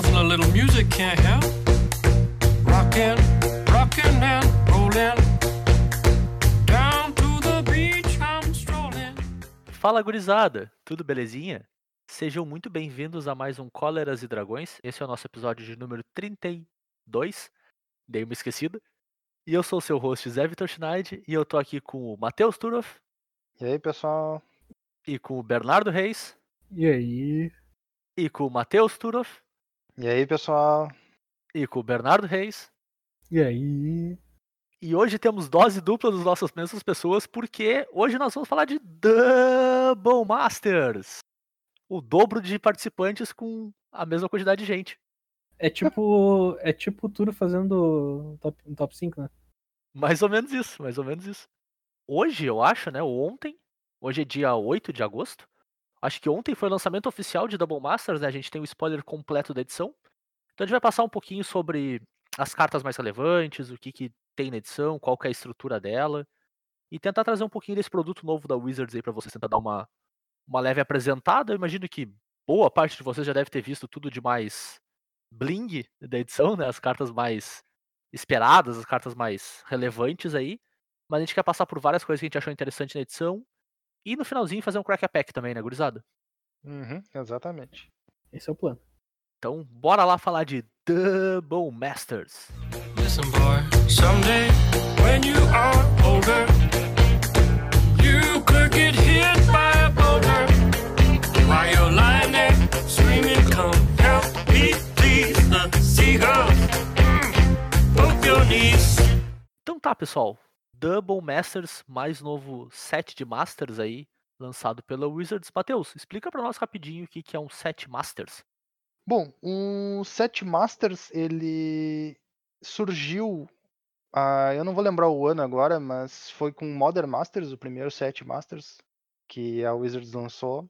nothing a little music can't help. Rockin', rockin' and rollin'. Down to the beach I'm strolling. Fala gurizada, tudo belezinha? Sejam muito bem-vindos a mais um Cóleras e Dragões. Esse é o nosso episódio de número 32. Dei uma esquecida. E eu sou o seu host Zé Vitor Schneid e eu tô aqui com o Matheus Turoff E aí, pessoal? e com o Bernardo Reis E aí? e com o Matheus Turoff E aí, pessoal? e com o Bernardo Reis. E aí? E hoje temos dose dupla das nossas mesmas pessoas porque hoje nós vamos falar de Double Masters. O dobro de participantes com a mesma quantidade de gente. É tipo. é tipo o Turo fazendo top, um top 5, né? Mais ou menos isso, mais ou menos isso. Hoje, eu acho, né? ou Ontem. Hoje é dia 8 de agosto. Acho que ontem foi o lançamento oficial de Double Masters, né? A gente tem o spoiler completo da edição. Então a gente vai passar um pouquinho sobre as cartas mais relevantes, o que, que tem na edição, qual é a estrutura dela. E tentar trazer um pouquinho desse produto novo da Wizards aí pra vocês, tentar dar uma, uma leve apresentada. Eu imagino que boa parte de vocês já deve ter visto tudo de mais bling da edição, né? As cartas mais esperadas, as cartas mais relevantes aí. Mas a gente quer passar por várias coisas que a gente achou interessante na edição. E no finalzinho fazer um crack a pack também, né, gurizada? Uhum, exatamente. Esse é o plano. Então, bora lá falar de Double Masters. Listen, boy, someday when you are older, you could get hit by a boulder while you're lying there screaming, Come help me, please. The seagulls, mm, both your knees. Então tá, pessoal. Double Masters, mais novo set de Masters aí, lançado pela Wizards. Matheus, explica pra nós rapidinho o que é um set Masters. Bom, o Set Masters, ele surgiu. ah, eu não vou lembrar o ano agora, mas foi com Modern Masters, o primeiro Set Masters que a Wizards lançou.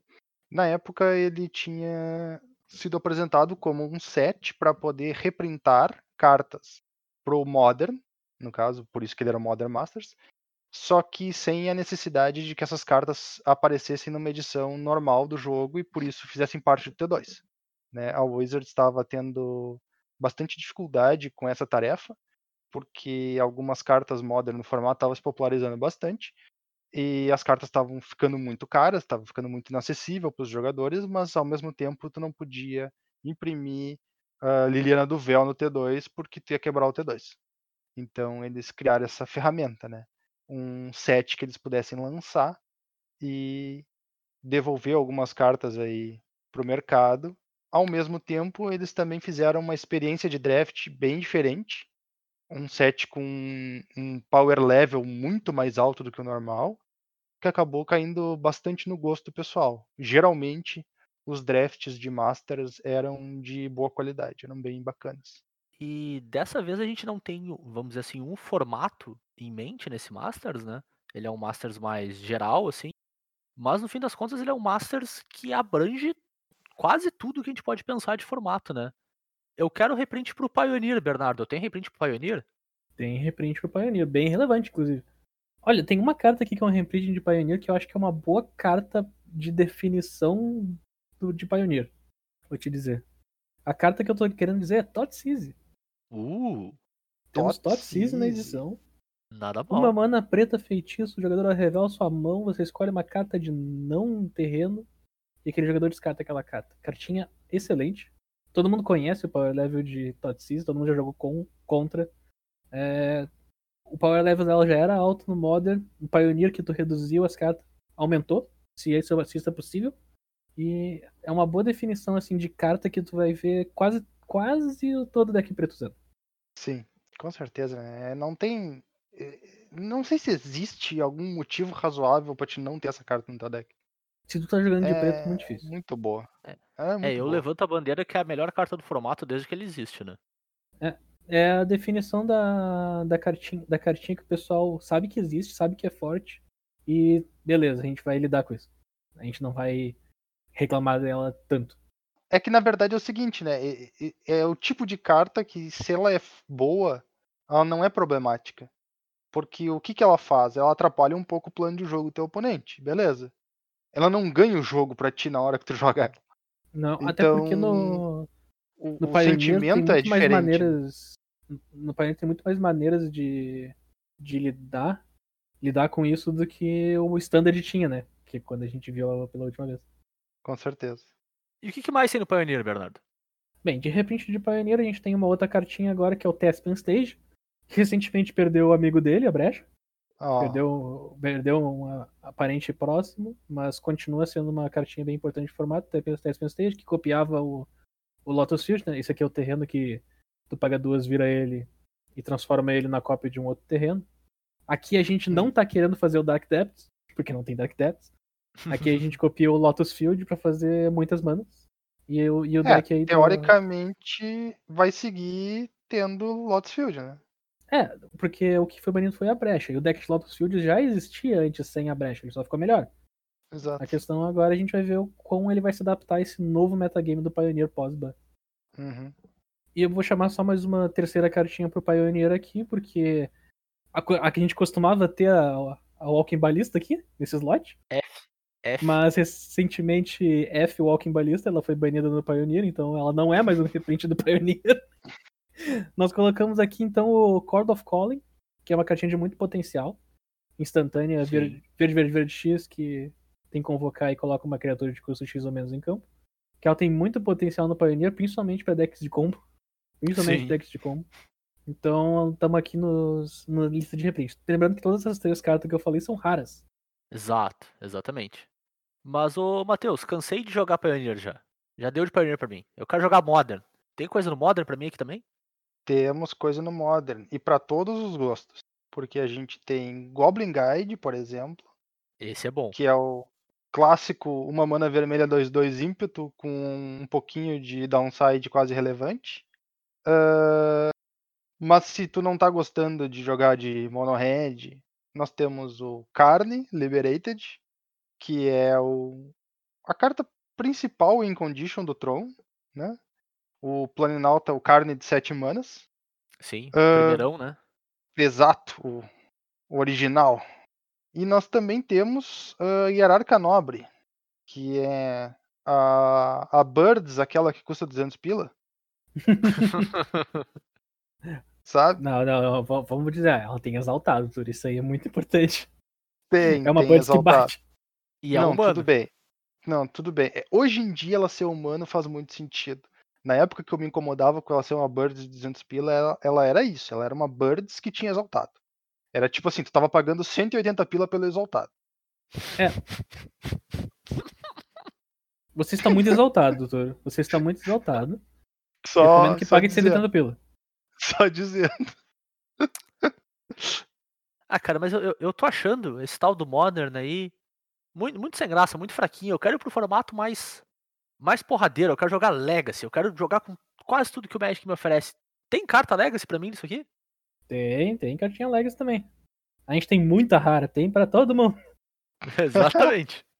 Na época, ele tinha sido apresentado como um set para poder reprintar cartas pro Modern, no caso, por isso que ele era o Modern Masters, só que sem a necessidade de que essas cartas aparecessem numa edição normal do jogo e por isso fizessem parte do T2 né, a Wizards estava tendo bastante dificuldade com essa tarefa, porque algumas cartas Modern no formato estavam se popularizando bastante, e as cartas estavam ficando muito caras, estavam ficando muito inacessível para os jogadores, mas ao mesmo tempo tu não podia imprimir a Liliana do Véu no T2 porque tu ia quebrar o T2. Então eles criaram essa ferramenta, né? Um set que eles pudessem lançar e devolver algumas cartas aí pro mercado ao mesmo tempo, eles também fizeram uma experiência de draft bem diferente. Um set com um power level muito mais alto do que o normal, que acabou caindo bastante no gosto do pessoal. Geralmente, os drafts de Masters eram de boa qualidade, eram bem bacanas. E dessa vez a gente não tem, vamos dizer assim, um formato em mente nesse Masters, né? Ele é um Masters mais geral, assim. Mas no fim das contas ele é um Masters que abrange quase tudo que a gente pode pensar de formato, né? Eu quero reprint pro Pioneer, Bernardo. Tem reprint pro Pioneer? Tem reprint pro Pioneer, bem relevante, inclusive. Olha, tem uma carta aqui que é um reprint de Pioneer que eu acho que é uma boa carta de definição do, de Pioneer. Vou te dizer. A carta que eu tô querendo dizer é Tot Seize. Uh, Temos Tot Tot Seize na edição. nada mal. Uma mana preta feitiço, o jogador revela sua mão, você escolhe uma carta de não terreno e aquele jogador descarta aquela carta. Cartinha excelente. Todo mundo conhece o power level de Totsis, todo mundo já jogou com, contra. É, o power level dela já era alto no Modern. O Pioneer que tu reduziu as cartas aumentou, se isso, se isso é possível. E é uma boa definição assim de carta que tu vai ver quase quase todo deck preto usando. Sim, com certeza. né? Não tem. eh, Não sei se existe algum motivo razoável para te não ter essa carta no teu deck. Se tu tá jogando de É preto, é muito difícil. Muito boa. É. É, muito É, eu boa. levanto a bandeira que é a melhor carta do formato desde que ele existe, né? É a definição da, da, cartinha, da cartinha que o pessoal sabe que existe, sabe que é forte. E beleza, a gente vai lidar com isso. A gente não vai reclamar dela tanto. É que na verdade é o seguinte, né? É, é- é o tipo de carta que, se ela é boa, ela não é problemática. Porque o que, que ela faz? Ela atrapalha um pouco o plano de jogo do teu oponente, beleza. Ela não ganha o jogo pra ti na hora que tu joga ela. Não, até porque Então- no, o, No o tem sentimento muito é mais diferente. maneiras. No Pioneer tem muito mais maneiras de, de lidar, lidar com isso do que o Standard tinha, né? Que é quando a gente viu pela última vez. Com certeza. E o que, que mais tem no Pioneer, Bernardo? Bem, de repente de Pioneer a gente tem uma outra cartinha agora que é o Tespian Stage. Que recentemente perdeu o amigo dele, a Brecha. Ó, Perdeu, perdeu um aparente próximo, mas continua sendo uma cartinha bem importante de formato, Tespian Stage, que copiava o, o Lotus Field, né? Esse aqui é o terreno que tu paga duas, vira ele e transforma ele na cópia de um outro terreno. Aqui a gente não tá querendo fazer o Dark Depths, porque não tem Dark Depths. Aqui a gente copia o Lotus Field pra fazer muitas manas. E, o- e o É, deck aí tá- teoricamente vai seguir tendo Lotus Field, né? É, porque o que foi banido foi a brecha. E o deck de Lotus Field já existia antes sem a brecha, ele só ficou melhor. Exato. A questão agora a gente vai ver o como ele vai se adaptar a esse novo metagame do Pioneer pós-ban. Uhum. E eu vou chamar só mais uma terceira cartinha pro Pioneer aqui, porque a, a que a gente costumava ter a, a Walking Ballista aqui, nesse slot. F. Mas recentemente F Walking Ballista, ela foi banida no Pioneer, então ela não é mais um reprint do Pioneer. Nós colocamos aqui então o Chord of Calling, que é uma cartinha de muito potencial. Instantânea, verde, verde, verde, verde X, que tem que convocar e coloca uma criatura de custo X ou menos em campo. Que ela tem muito potencial no Pioneer, principalmente para decks de combo. Principalmente Sim. decks de combo. Então, estamos aqui nos, na lista de reprint. Lembrando que todas essas três cartas que eu falei são raras. Exato, exatamente. Mas, ô Matheus, cansei de jogar Pioneer já. Já deu de Pioneer pra mim. Eu quero jogar Modern. Tem coisa no Modern pra mim aqui também? Temos coisa no Modern. E para todos os gostos. Porque a gente tem Goblin Guide, por exemplo, Esse é bom. que é o clássico uma mana vermelha 2-2 ímpeto com um pouquinho de downside quase relevante. Ah, mas se tu não tá gostando de jogar de mono red, nós temos o Carne Liberated, que é o a carta principal em condition do Tron, né? O Planinauta, o Carne de 7 manas. Sim, Ah, primeirão, né? Exato, o, o original. E nós também temos a Hierarca Nobre, que é a, a Birds, aquela que custa 200 pila, sabe? Não, não, não, va- vamos dizer, ela tem exaltado, tudo isso aí é muito importante. Tem, É uma tem Birds que exaltado. bate. E é Não, humano. tudo bem. Não, tudo bem. É, Hoje em dia ela ser humano faz muito sentido. Na época que eu me incomodava com ela ser uma Birds de 200 pila, ela, ela era isso. Ela era uma Birds que tinha exaltado. Era tipo assim, tu tava pagando 180 pila pelo exaltado. Você está muito exaltado, doutor. Você está muito exaltado. Só, Recomendo que só pague de dizendo, 180 pila. só dizendo. Ah, cara, mas eu, eu, eu tô achando esse tal do Modern aí muito, muito sem graça, muito fraquinho. Eu quero ir pro formato mais, mais porradeiro. Eu quero jogar Legacy. Eu quero jogar com quase tudo que o Magic me oferece. Tem carta Legacy pra mim nisso aqui? Tem, tem cartinha Legacy também. A gente tem muita rara, tem pra todo mundo. Exatamente.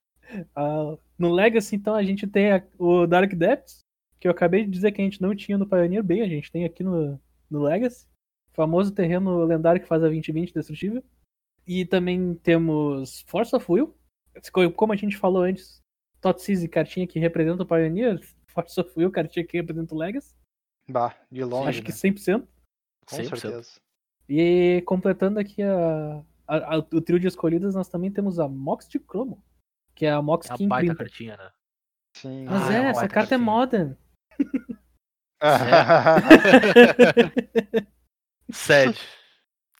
Ah, no Legacy, então, a gente tem a- o Dark Depths, que eu acabei de dizer que a gente não tinha no Pioneer. Bem, a gente tem aqui no, no Legacy. Famoso terreno lendário que faz a 2020 destrutível. E também temos Force of Will. Co- Como a gente falou antes, Totsiz e cartinha que representa o Pioneer. Force of Will, cartinha que representa o Legacy. Bah, de longe. Acho que né? 100%. Com 100%. certeza. E completando aqui a, a- a- o trio de escolhidas, nós também temos a Mox de Chromo. Que é a Mox É uma King baita Printer. cartinha, né? Sim. Mas Ah, é é, essa carta é cartinha. modern. Sério.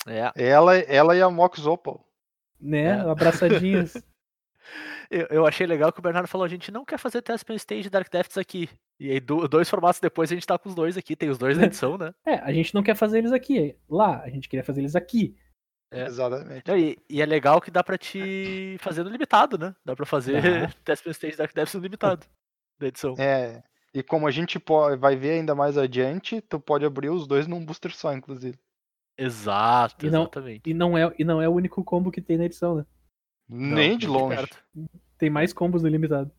É. ela, ela e a Mox Opal. Né? É. Abraçadinhas. Eu, eu achei legal que o Bernardo falou: a gente não quer fazer Tespin Stage e Dark Depths aqui. E aí, do- dois formatos depois, a gente tá com os dois aqui. Tem os dois na edição, né? é, a gente não quer fazer eles aqui. Lá, a gente queria fazer eles aqui. É. Exatamente. E, e é legal que dá pra te fazer no limitado, né? Dá pra fazer Dá. Tespin Stage e Dark Depths no limitado da edição. É. E como a gente po- vai ver ainda mais adiante, tu pode abrir os dois num booster só, inclusive. Exato, E não- exatamente. E não é, e não é o único combo que tem na edição, né? Não, Nem de longe. perto. Tem mais combos no limitado.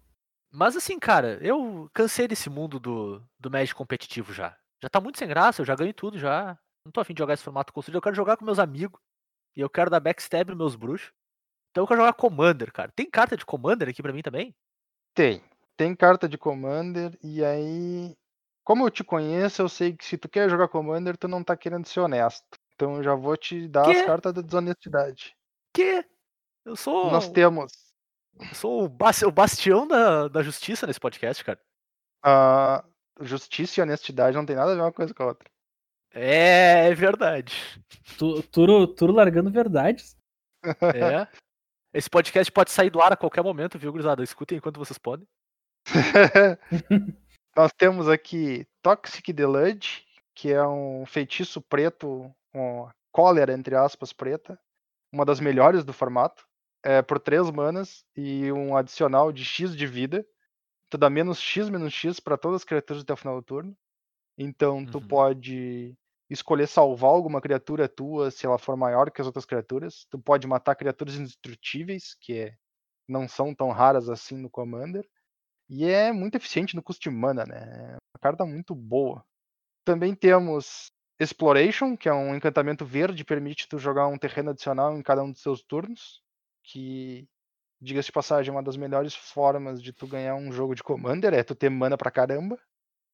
Mas assim, cara, eu cansei desse mundo do, do Magic competitivo já. Já tá muito sem graça, eu já ganho tudo já. Não tô afim de jogar esse formato construído, eu quero jogar com meus amigos. E eu quero dar backstab nos meus bruxos. Então eu quero jogar Commander, cara. Tem carta de Commander aqui pra mim também? Tem. Tem carta de Commander e aí. como eu te conheço, eu sei que se tu quer jogar Commander, tu não tá querendo ser honesto. Então eu já vou te dar Quê? as cartas da desonestidade. Que? Eu sou. Nós temos eu sou o, bas- o bastião da, da justiça nesse podcast, cara. a justiça e honestidade, não tem nada a ver uma coisa com a outra. É, é verdade. Tu- Turo, Turo largando verdades. É. Esse podcast pode sair do ar a qualquer momento, viu, gurizada? Escutem enquanto vocês podem. Nós temos aqui Toxic Deluge, que é um feitiço preto, com cólera, entre aspas, preta. Uma das melhores do formato. É por 3 manas e um adicional de X de vida. Tu dá menos X, menos X para todas as criaturas até o final do turno. Então tu Uhum. pode escolher salvar alguma criatura tua se ela for maior que as outras criaturas. Tu pode matar criaturas indestrutíveis, que é- não são tão raras assim no Commander. E é muito eficiente no custo de mana, né? É uma carta muito boa. Também temos Exploration, que é um encantamento verde, permite tu jogar um terreno adicional em cada um dos seus turnos. Que, diga-se de passagem, é uma das melhores formas de tu ganhar um jogo de Commander, é tu ter mana pra caramba.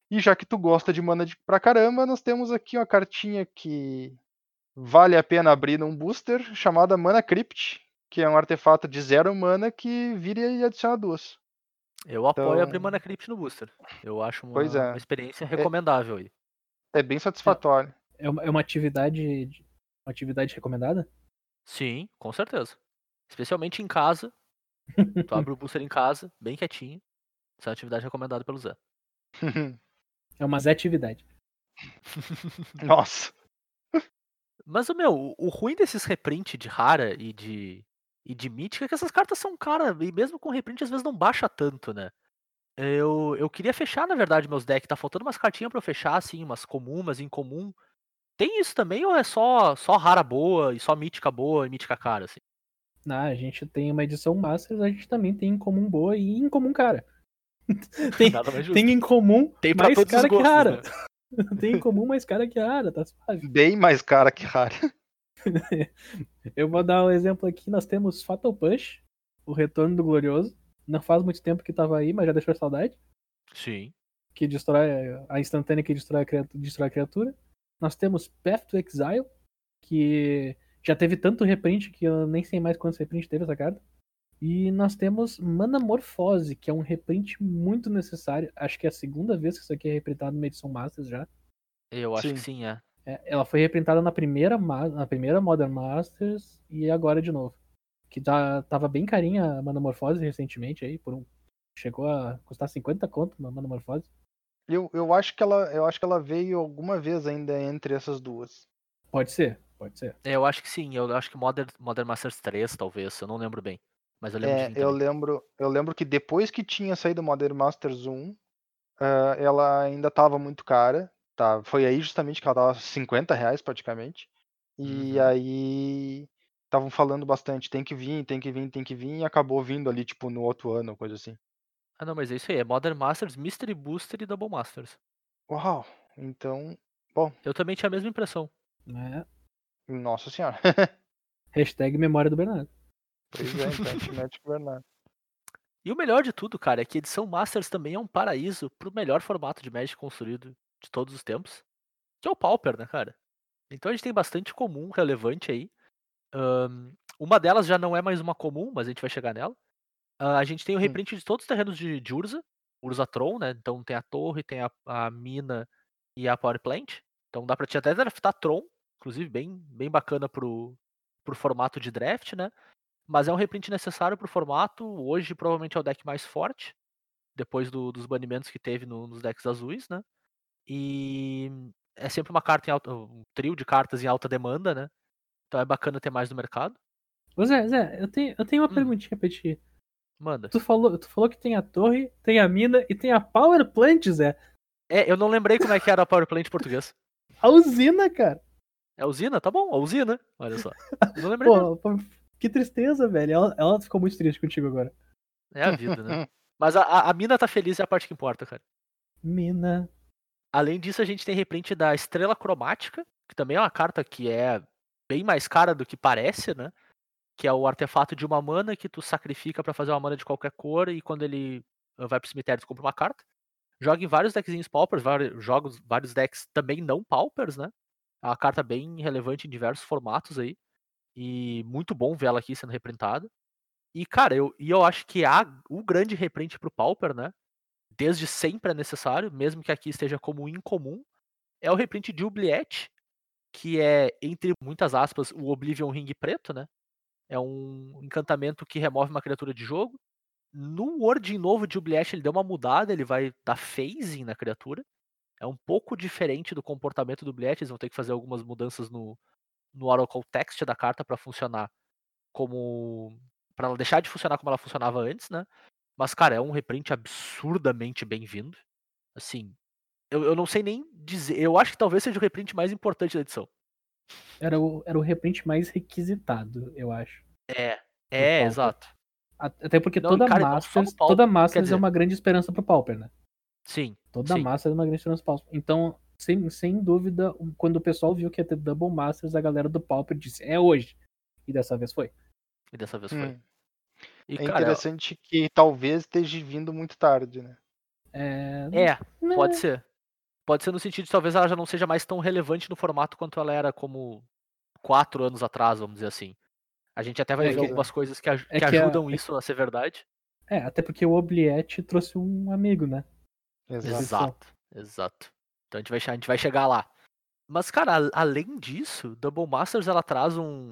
E já que tu gosta de mana de pra caramba, nós temos aqui uma cartinha que vale a pena abrir num booster, chamada Mana Crypt, que é um artefato de zero mana que vira e adiciona duas. Eu apoio abrir Então- Mana Crypt no booster. Eu acho uma, Pois é. uma experiência recomendável aí. É bem satisfatório. É uma, é uma atividade. de- Uma atividade recomendada? Sim, com certeza. Especialmente em casa. Tu abre o booster em casa, bem quietinho. Essa é uma atividade recomendada pelo Zé. É uma Zé atividade. Nossa. Mas, o meu, o- o ruim desses reprint de rara e de, e de mítica é que essas cartas são caras, e mesmo com reprint às vezes não baixa tanto, né? Eu, eu queria fechar, na verdade, meus decks. Tá faltando umas cartinhas pra eu fechar, assim, umas comum, umas incomum. Tem isso também ou é só, só rara boa e só mítica boa e mítica cara, assim? Ah, a gente tem uma edição Masters, a gente também tem em comum boa e em comum cara. tem, tem em comum Tem mais todos os cara que gostos, rara. né? tem em comum mais cara que rara, tá suave. Bem mais cara que rara. Eu vou dar um exemplo aqui, nós temos Fatal Punch, o retorno do Glorioso. Não faz muito tempo que tava aí, mas já deixou saudade. Sim. Que destrói a instantânea que destrói a, criatura, destrói a criatura. Nós temos Path to Exile, que já teve tanto reprint que eu nem sei mais quantos reprint teve essa carta. E nós temos Manamorfose, que é um reprint muito necessário. Acho que é a segunda vez que isso aqui é reprintado numa edição Masters já. Eu acho que Sim. sim, é. É, ela foi reprintada na primeira, na primeira Modern Masters e agora de novo. Que tá, tava bem carinha a Manamorfose recentemente aí, por um. Chegou a custar 50 conto uma Manamorfose. Eu, eu, acho que ela, eu acho que ela veio alguma vez ainda entre essas duas. Pode ser, pode ser. É, Eu acho que sim. Eu acho que Modern, Modern Masters 3, talvez. Eu não lembro bem. Mas eu lembro É, de eu lembro, eu lembro que depois que tinha saído Modern Masters 1, ah, ela ainda tava muito cara. Tá? Foi aí justamente que ela tava 50 reais praticamente. E Uhum. aí estavam falando bastante, tem que vir, tem que vir, tem que vir, e acabou vindo ali, tipo, no outro ano, coisa assim. Ah, não, mas é isso aí. É Modern Masters, Mystery Booster e Double Masters. Uau! Então, Eu também tinha a mesma impressão. né? Nossa senhora. Hashtag memória do Bernardo. pois é, então, Bernardo. E o melhor de tudo, cara, é que a edição Masters também é um paraíso pro melhor formato de Magic construído de todos os tempos. Que é o Pauper, né, cara? Então a gente tem bastante comum relevante aí. Ahn, uma delas já não é mais uma comum, mas a gente vai chegar nela. Ah, a gente tem o Hum. reprint de todos os terrenos de, de Urza, Urzatron, né? Então tem a torre, tem a, a mina e a Power Plant. Então dá pra te até draftar Tron, inclusive bem, bem bacana pro, pro formato de draft, né? Mas é um reprint necessário pro formato. Hoje provavelmente é o deck mais forte, depois do- dos banimentos que teve no- nos decks azuis, né? E é sempre uma carta em alta, um trio de cartas em alta demanda, né? Então é bacana ter mais no mercado. Ô Zé, Zé, eu tenho, eu tenho uma Hum. perguntinha pra ti. Manda. Tu falou, tu falou que tem a torre, tem a mina e tem a Power Plant, Zé. É, eu não lembrei como é que era a Power Plant em português. A usina, cara. É a usina? Tá bom, a usina. Olha só. Não lembrei. Pô, que tristeza, velho. Ela, ela ficou muito triste contigo agora. É a vida, né? Mas a, a, a mina tá feliz é a parte que importa, cara. Mina. Além disso, a gente tem reprint da Estrela Cromática, que também é uma carta que é bem mais cara do que parece, né? Que é o artefato de uma mana que tu sacrifica pra fazer uma mana de qualquer cor e quando ele uh, vai pro cemitério tu compra uma carta. Joga em vários deckzinhos paupers, vários jogos, vários decks também não paupers, né? Uma carta bem relevante em diversos formatos aí. E muito bom ver ela aqui sendo reprintada. E, cara, eu, e eu acho que há o grande reprint pro Pauper, né? Desde sempre é necessário, mesmo que aqui esteja como incomum, é o reprint de Oubliette, que é, entre muitas aspas, o Oblivion Ring preto, né? É um encantamento que remove uma criatura de jogo. No wording novo de Oubliette, ele deu uma mudada, ele vai dar phasing na criatura. É um pouco diferente do comportamento do Oubliette, eles vão ter que fazer algumas mudanças no, no Oracle Text da carta para funcionar como. para ela deixar de funcionar como ela funcionava antes, né? Mas, cara, é um reprint absurdamente bem-vindo. Assim, eu, eu não sei nem dizer. Eu acho que talvez seja o reprint mais importante da edição. Era o, era o reprint mais requisitado, eu acho. É, é, exato. Até porque Não, toda cara, Masters, Pauper, toda Masters dizer- é uma grande esperança pro Pauper, né? Sim. Toda sim. Masters é uma grande Pauper. Então, sem, sem dúvida, quando o pessoal viu que ia ter Double Masters, a galera do Pauper disse, é hoje. E dessa vez foi. E dessa vez foi. Hum, E, é cara, interessante que talvez esteja vindo muito tarde, né? É, é, né, pode ser. Pode ser no sentido de talvez ela já não seja mais tão relevante no formato quanto ela era como quatro anos atrás, vamos dizer assim. A gente até vai É ver que- algumas coisas que, aj- é que que a- ajudam é isso a ser verdade. É, até porque o Obliette trouxe um amigo, né? Exato. Exato, exato. Então a gente vai, a gente vai chegar lá. Mas, cara, além disso, Double Masters ela traz um.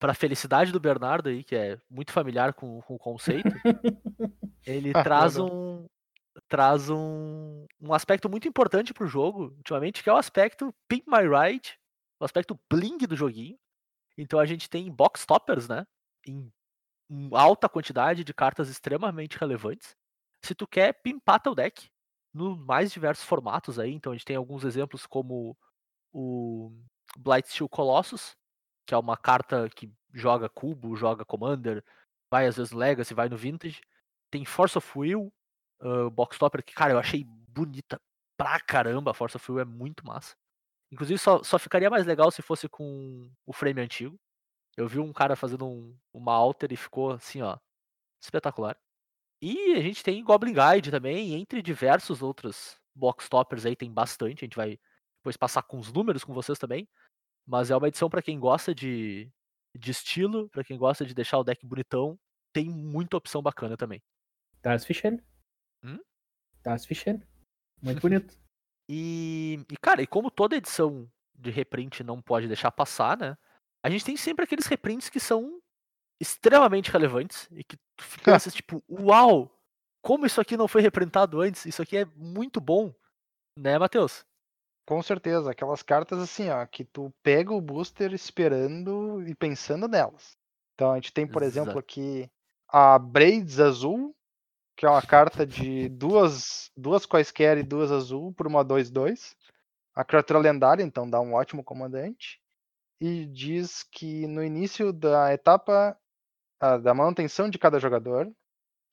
Pra felicidade do Bernardo aí, que é muito familiar com, com o conceito, ele Ah, traz um. Traz um, um aspecto muito importante pro jogo, ultimamente, que é o aspecto Pimp My Ride, o aspecto bling do joguinho. Então a gente tem box toppers, né? Em alta quantidade de cartas extremamente relevantes. Se tu quer pimpar teu deck no mais diversos formatos aí, então a gente tem alguns exemplos como o Blightsteel Colossus, que é uma carta que joga cubo, joga commander, vai às vezes Legacy, vai no Vintage. Tem Force of Will, uh, box topper, que cara, eu achei bonita pra caramba, a Force of Will é muito massa. Inclusive só, só ficaria mais legal se fosse com o frame antigo. Eu vi um cara fazendo um- uma alter e ficou assim, ó, espetacular. E a gente tem Goblin Guide também, entre diversos outros box toppers aí, tem bastante. A gente vai depois passar com os números com vocês também. Mas é uma edição pra quem gosta de, de estilo, pra quem gosta de deixar o deck bonitão. Tem muita opção bacana também. Das Fischer. Hum? Das Fischer. Muito bonito. E, e, cara, e como toda edição de reprint não pode deixar passar, né? A gente tem sempre aqueles reprints que são extremamente relevantes e que tu pensa, tipo, uau! Como isso aqui não foi reprintado antes? Isso aqui é muito bom, né, Matheus? Com certeza, aquelas cartas assim, ó, que tu pega o booster esperando e pensando nelas. Então a gente tem, por exemplo, Exato. aqui a Braids Azul, que é uma carta de duas, duas quaisquer e duas azul por uma 2-2. A criatura lendária, então dá um ótimo comandante. E diz que no início da etapa ah, da manutenção de cada jogador,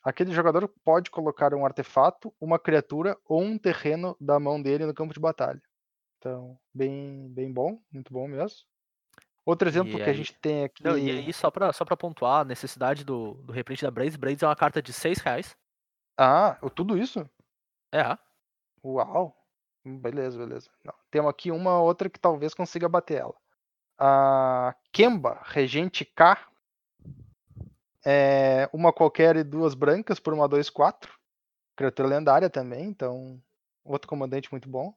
aquele jogador pode colocar um artefato, uma criatura ou um terreno da mão dele no campo de batalha. Então, bem, bem bom, muito bom mesmo. Outro exemplo E que a aí- gente tem aqui. Não, e aí, só pra, só pra pontuar, a necessidade do, do reprint da Braids. Braids é uma carta de 6 reais. Ah, tudo isso? É, Uau! Hum, Beleza, beleza. Não, temos aqui uma outra que talvez consiga bater ela. A Kemba, Regente K. É uma qualquer e duas brancas por uma 2-4. Criatura lendária também, então outro comandante muito bom.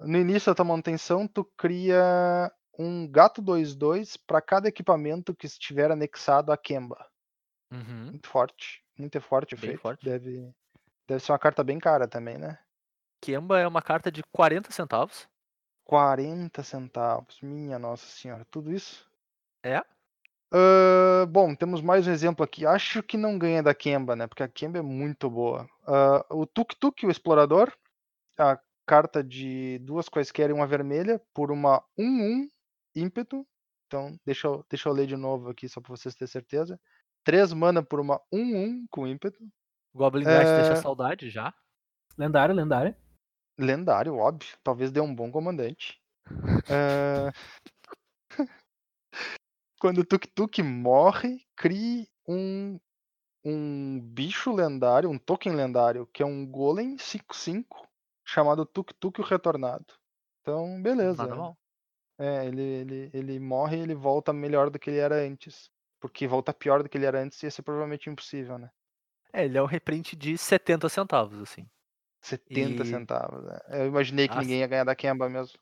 No início da tua manutenção, tu cria um gato 2-2 para cada equipamento que estiver anexado a Kemba. uhum. Muito forte, muito forte o Bem efeito. forte. Deve, deve ser uma carta bem cara também, né? Kemba é uma carta de 40 centavos. 40 centavos, minha nossa senhora, tudo isso? É. Ah, bom, temos mais um exemplo aqui. Acho que não ganha da Kemba, né? Porque a Kemba é muito boa. Ah, o Tuk Tuk, o Explorador, a carta de duas quaisquer e uma vermelha por uma 1-1 ímpeto. Então, deixa eu, deixa eu ler de novo aqui só para vocês terem certeza. 3 mana por uma 1-1 com ímpeto. Goblin Guide deixa É. saudade já. Lendário, lendário. Lendário, óbvio. Talvez dê um bom comandante. Ah, Quando o Tuk Tuk morre, crie um, um bicho lendário, um token lendário, que é um Golem 5-5, chamado Tuk Tuk o Retornado. Então, beleza. Nada mal. É, ele, ele, ele morre e ele volta melhor do que ele era antes. Porque voltar pior do que ele era antes ia ser provavelmente impossível, né? É, ele é um reprint de 70 centavos, assim. 70 E- centavos. né? Eu imaginei que Ah, ninguém ia ganhar da Kemba mesmo.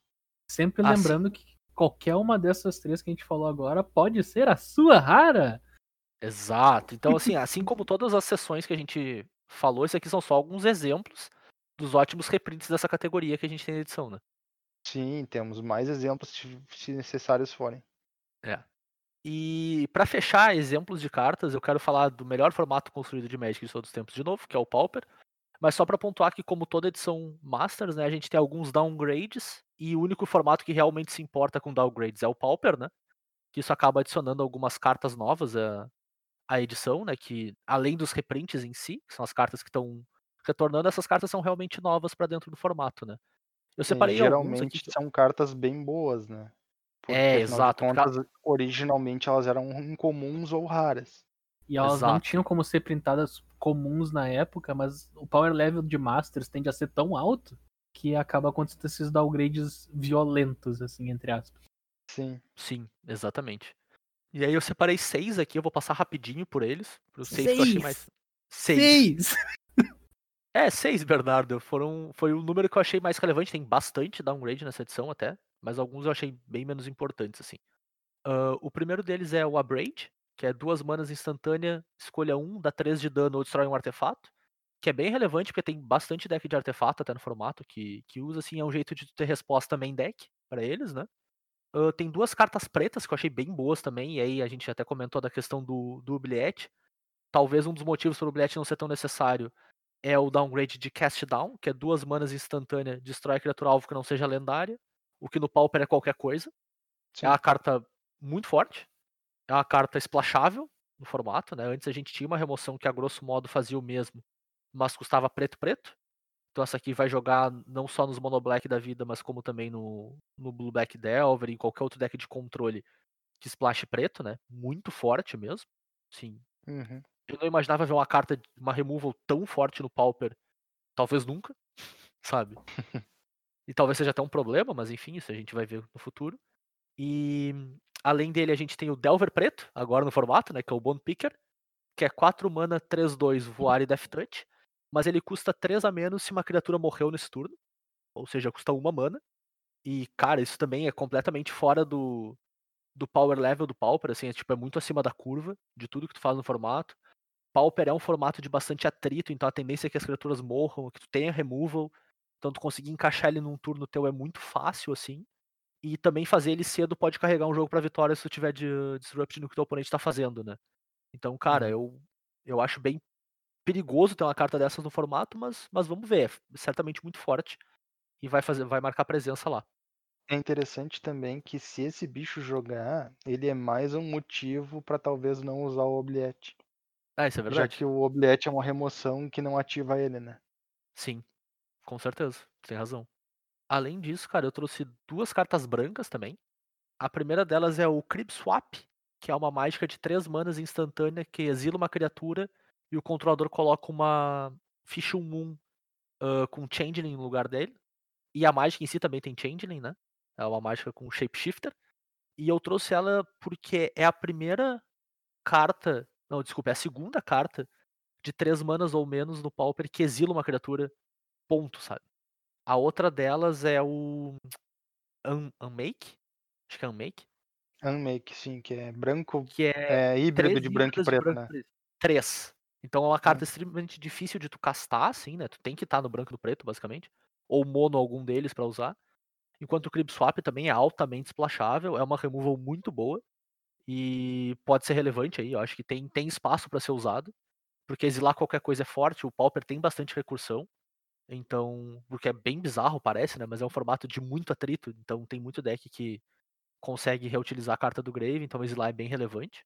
Sempre Ah, lembrando que qualquer uma dessas três que a gente falou agora pode ser a sua rara. Exato. Então, assim, assim como todas as sessões que a gente falou, esses aqui são só alguns exemplos dos ótimos reprints dessa categoria que a gente tem na edição, né? Sim, temos mais exemplos se necessários forem. E pra fechar exemplos de cartas, eu quero falar do melhor formato construído de Magic de todos os tempos de novo, que é o Pauper. Mas só pra pontuar que, como toda edição Masters, né, a gente tem alguns downgrades e o único formato que realmente se importa com downgrades é o Pauper, né? Que isso acaba adicionando algumas cartas novas à, à edição, né? Que além dos reprints em si, que são as cartas que estão retornando, essas cartas são realmente novas pra dentro do formato, né? Eu Sim, separei alguns aqui. geralmente que- são cartas bem boas, né? Porque, É, exato, porque Contas, originalmente elas eram incomuns ou raras. E elas não Exato. tinham como ser printadas comuns na época, mas o power level de Masters tende a ser tão alto que acaba acontecendo esses downgrades violentos, assim, entre aspas. Sim. Sim, exatamente. E aí eu separei seis aqui, eu vou passar rapidinho por eles. Os seis, que eu achei Seis? mais. Seis. Seis! É, seis, Bernardo. Foram, foi o número que eu achei mais relevante. Tem bastante downgrade nessa edição até, mas alguns eu achei bem menos importantes, assim. Ah, o primeiro deles é o Abrade, que é duas manas instantânea, escolha um, dá três de dano ou destrói um artefato. Que é bem relevante, porque tem bastante deck de artefato até no formato que, que usa, assim, é um jeito de ter resposta main deck pra eles, né? Ah, tem duas cartas pretas que eu achei bem boas também, e aí a gente até comentou da questão do, do Oubliette. Talvez um dos motivos para o Oubliette não ser tão necessário é o downgrade de Cast Down, que é duas manas instantânea, destrói a criatura alvo que não seja lendária, o que no Pauper é qualquer coisa. sim. É uma carta muito forte, é uma carta splashável no formato, né? Antes a gente tinha uma remoção que a grosso modo fazia o mesmo, mas custava preto preto. Então essa aqui vai jogar não só nos mono black da vida, mas como também no, no blue black Delver, em qualquer outro deck de controle que splash preto, né? Muito forte mesmo. Sim, Uhum. eu não imaginava ver uma carta, uma removal tão forte no Pauper, talvez nunca, sabe? E talvez seja até um problema, mas enfim, isso a gente vai ver no futuro. E além dele, a gente tem o Delver Preto, agora no formato, né? Que é o Bone Picker, que é 4 mana, 3-2, voar e Death Touch. Mas ele custa 3 a menos se uma criatura morreu nesse turno. Ou seja, custa uma mana. E, cara, isso também é completamente fora do, do power level do Pauper, assim, é, tipo, é muito acima da curva de tudo que tu faz no formato. Pauper é um formato de bastante atrito, então a tendência é que as criaturas morram, que tu tenha removal. Então tu conseguir encaixar ele num turno teu é muito fácil, assim. E também fazer ele cedo pode carregar um jogo pra vitória se tu tiver de disrupt no que teu oponente tá fazendo, né? Então, cara, eu, eu acho bem perigoso ter uma carta dessas no formato, mas, mas vamos ver. É certamente muito forte. E vai fazer, vai marcar presença lá. É interessante também que se esse bicho jogar, ele é mais um motivo pra talvez não usar o Obliette. Ah, isso é Já verdade? que o Obliette é uma remoção que não ativa ele, né? Sim, com certeza, tem razão. Além disso, cara, eu trouxe duas cartas brancas também. A primeira delas é o Crib Swap, que é uma mágica de três manas instantânea que exila uma criatura e o controlador coloca uma ficha 1-1 ah, com Changeling no lugar dele. E a mágica em si também tem Changeling, né? É uma mágica com Shapeshifter. E eu trouxe ela porque é a primeira carta. Não, desculpa, é a segunda carta de três manas ou menos no Pauper que exila uma criatura. Ponto, sabe? A outra delas é o. Un Unmake? Acho que é Unmake. Unmake, sim, que é branco, Que é. é híbrido de branco e preto, né? preto. Três. Então é uma carta extremamente difícil de tu castar, assim, né? Tu tem que estar no branco e no preto, basicamente. Ou mono algum deles pra usar. Enquanto o Crib Swap também é altamente splashável, é uma removal muito boa. E pode ser relevante aí, eu acho que tem, tem espaço pra ser usado. Porque exilar qualquer coisa é forte, o Pauper tem bastante recursão. Então, porque é bem bizarro, parece, né? Mas é um formato de muito atrito, então tem muito deck que consegue reutilizar a carta do Grave, então exilar é bem relevante.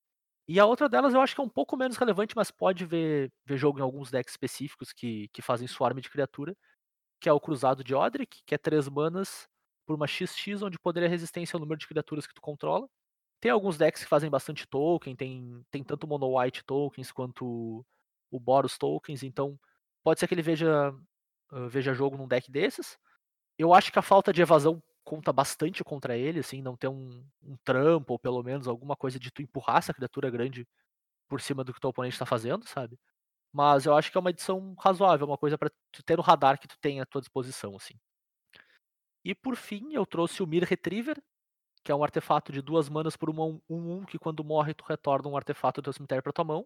E a outra delas eu acho que é um pouco menos relevante, mas pode ver, ver jogo em alguns decks específicos que, que fazem swarm de criatura, que é o Cruzado de Odric, que é 3 manas por uma XX, onde poder é resistência ao número de criaturas que tu controla. Tem alguns decks que fazem bastante token, tem, tem tanto mono white tokens quanto o Boros Tokens, então pode ser que ele veja, uh, veja jogo num deck desses. Eu acho que a falta de evasão conta bastante contra ele, assim, não ter um, um trampo, ou pelo menos alguma coisa de tu empurrar essa criatura grande por cima do que teu oponente tá fazendo, sabe? Mas eu acho que é uma edição razoável, uma coisa para tu ter no radar que tu tem à tua disposição, assim. E por fim, eu trouxe o Mir Retriever, que é um artefato de duas manas por uma 1 um, um, que quando morre tu retorna um artefato do teu cemitério pra tua mão.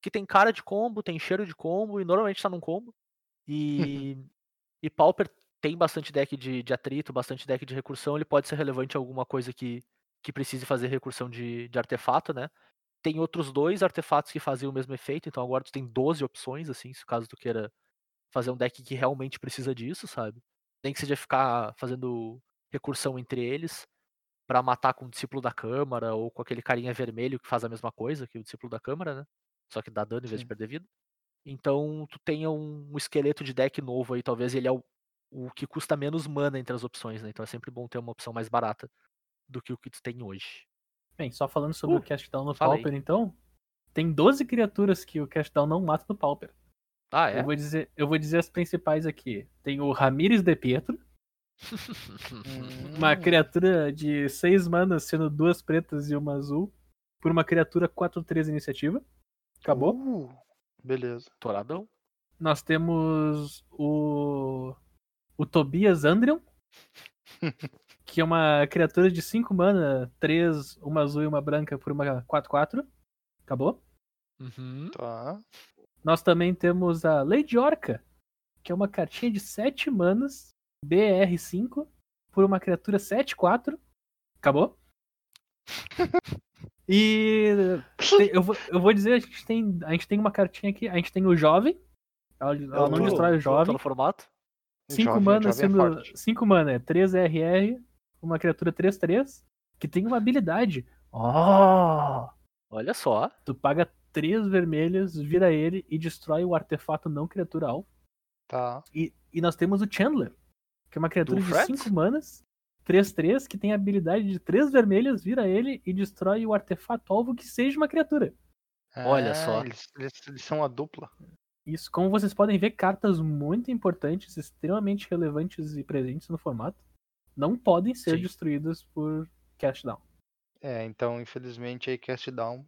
Que tem cara de combo, tem cheiro de combo e normalmente tá num combo. E, e Pauper tem bastante deck de, de, atrito, bastante deck de recursão, ele pode ser relevante em alguma coisa que, que precise fazer recursão de, de artefato, né? Tem outros dois artefatos que fazem o mesmo efeito, então agora tu tem 12 opções, assim, se caso tu queira fazer um deck que realmente precisa disso, sabe? Nem que seja ficar fazendo recursão entre eles para matar com o discípulo da Câmara ou com aquele carinha vermelho que faz a mesma coisa que o discípulo da Câmara, né? Só que dá dano em vez Sim. de perder vida. Então tu tenha um, um esqueleto de deck novo aí, talvez ele é o, o que custa menos mana entre as opções, né? Então é sempre bom ter uma opção mais barata do que o que tu tem hoje. Bem, só falando sobre Uh, o cast down no falei. Pauper, então, tem 12 criaturas que o cast down não mata no Pauper. Ah, é? Eu, vou dizer, eu vou dizer as principais aqui. Tem o Ramires de Pietro, uma criatura de 6 manas, sendo duas pretas e uma azul, por uma criatura 4-3 iniciativa. Acabou. uh, beleza. Toradão. Nós temos o. O Tobias Andrion, que é uma criatura de 5 mana, 3, uma azul e uma branca por uma 4-4. Acabou. Uhum. Tá. Nós também temos a Lady Orca, que é uma cartinha de 7 manas, BR5, por uma criatura 7-4. Acabou. E eu vou, eu vou dizer, a gente, tem, a gente tem uma cartinha aqui, a gente tem o jovem. Ela, ela não destrói o Tá jovem. no formato? 5 Jovem, mana jovem é sendo. forte. 5 mana é 3 RR, uma criatura 3-3, que tem uma habilidade. Oh! Olha só. Tu paga 3 vermelhas, vira ele e destrói o artefato não criatura alvo. Tá. E, e nós temos o Chandler, que é uma criatura Do de Frets? 5 manas, 3-3, que tem a habilidade de 3 vermelhas, vira ele e destrói o artefato alvo que seja uma criatura. Olha É, só. Eles, eles- eles são a dupla. Isso, como vocês podem ver, cartas muito importantes, extremamente relevantes e presentes no formato, não podem ser Sim. destruídas por cast down. É, então, infelizmente, aí Cast Down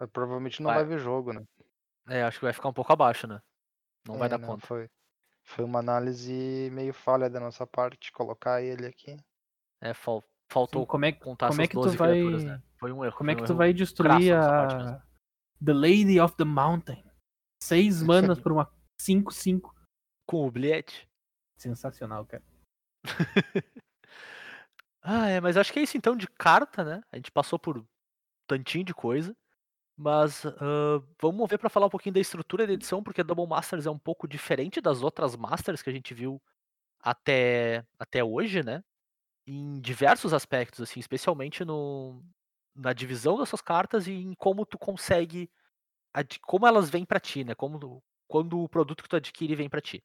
eh, provavelmente não Vai. vai ver jogo, né? É, acho que vai ficar um pouco abaixo, né? Não vai É, dar não, conta. Foi, foi uma análise meio falha da nossa parte, colocar ele aqui. É, fal- faltou Sim, como é, contar como é que tu 12 vai, criaturas, né? Foi um erro. como é que um tu vai destruir parte a mesmo. The Lady of the Mountain? Seis manas por uma 5-5. Com o bilhete? Sensacional, cara. Ah, é, mas acho que é isso então de carta, né? A gente passou por um tantinho de coisa. Mas ah, vamos ver para falar um pouquinho da estrutura da edição, porque a Double Masters é um pouco diferente das outras Masters que a gente viu até, até hoje, né? Em diversos aspectos, assim, especialmente no, na divisão das suas cartas e em como tu consegue. Ad- como elas vêm para ti, né? Como, quando o produto que tu adquire vem para ti.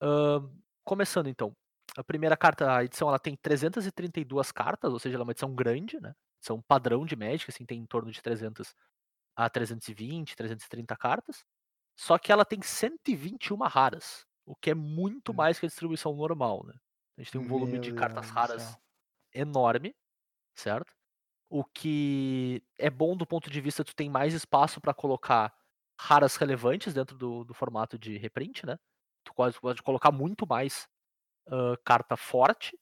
Ahn, começando então. A primeira carta, a edição, ela tem 332 cartas, ou seja, ela é uma edição grande, né? Edição padrão de Magic, assim, tem em torno de 300 a 320, 330 cartas. Só que ela tem 121 raras, o que é muito Hum. mais que a distribuição normal, né? A gente tem um volume Meu de Deus cartas do raras céu. enorme, certo? O que é bom do ponto de vista tu tem mais espaço para colocar raras relevantes dentro do, do formato de reprint, né? Tu pode, pode colocar muito mais ah, carta forte,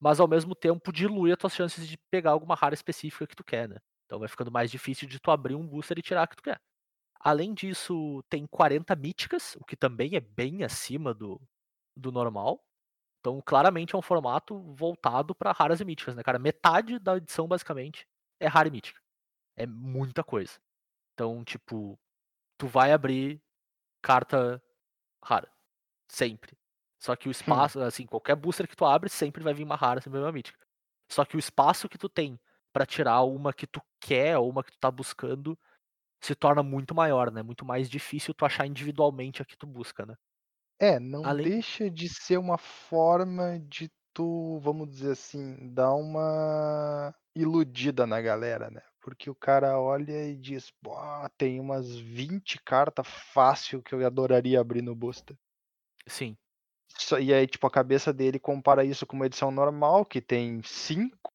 mas ao mesmo tempo dilui as tuas chances de pegar alguma rara específica que tu quer, né? Então vai ficando mais difícil de tu abrir um booster e tirar a que tu quer. Além disso, tem 40 míticas, o que também é bem acima do, do normal. Então, claramente é um formato voltado para raras e míticas, né, cara? Metade da edição, basicamente, é rara e mítica. É muita coisa. Então, tipo, tu vai abrir carta rara. Sempre. Só que o espaço, assim, qualquer booster que tu abre, sempre vai vir uma rara, sempre vai vir uma mítica. Só que o espaço que tu tem pra tirar uma que tu quer ou uma que tu tá buscando se torna muito maior, né? Muito mais difícil tu achar individualmente a que tu busca, né? É, não Além- deixa de ser uma forma de tu, vamos dizer assim, dar uma iludida na galera, né? Porque o cara olha e diz, "Pô, tem umas 20 cartas fácil que eu adoraria abrir no booster. Sim. Só- E aí, tipo, a cabeça dele compara isso com uma edição normal, que tem 5,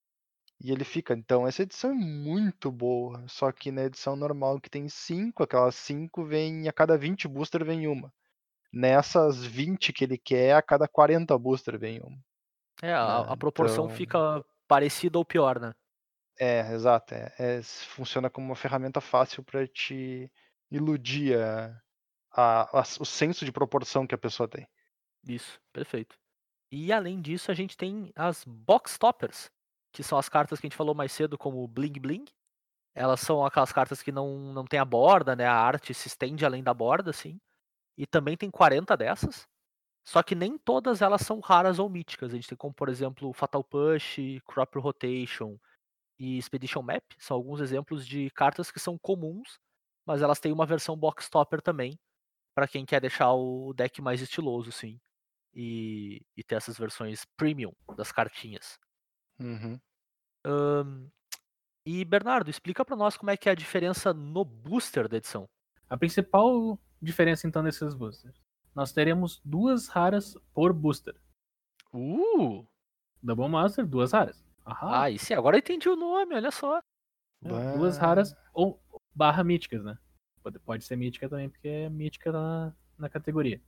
e ele fica, então, essa edição é muito boa. Só que na edição normal que tem 5, aquelas 5 vem, a cada 20 booster vem uma. Nessas 20 que ele quer, a cada 40 booster vem uma. É, a, É, a proporção então- fica parecida ou pior, né? É, exato. É, é- funciona como uma ferramenta fácil para te iludir a- a- a- o senso de proporção que a pessoa tem. Isso, perfeito. E além disso, a gente tem as box toppers, que são as cartas que a gente falou mais cedo, como Bling Bling. Elas são aquelas cartas que não, não tem a borda, né? A arte se estende além da borda, assim. E também tem 40 dessas. Só que nem todas elas são raras ou míticas. A gente tem como, por exemplo, Fatal Push, Crop Rotation e Expedition Map. São alguns exemplos de cartas que são comuns, mas elas têm uma versão box topper também, para quem quer deixar o deck mais estiloso, sim. E, e ter essas versões premium das cartinhas. Uhum. Ahn, e Bernardo, explica para nós como é que é a diferença no booster da edição. A principal diferença então desses boosters. Nós teremos duas raras por booster. Uh! Double Master, duas raras. Ahá. Ah, e sim, agora eu entendi o nome, olha só. É, Duas Bah. raras ou barra míticas, né? Pode, pode ser mítica também, porque é mítica na, na categoria.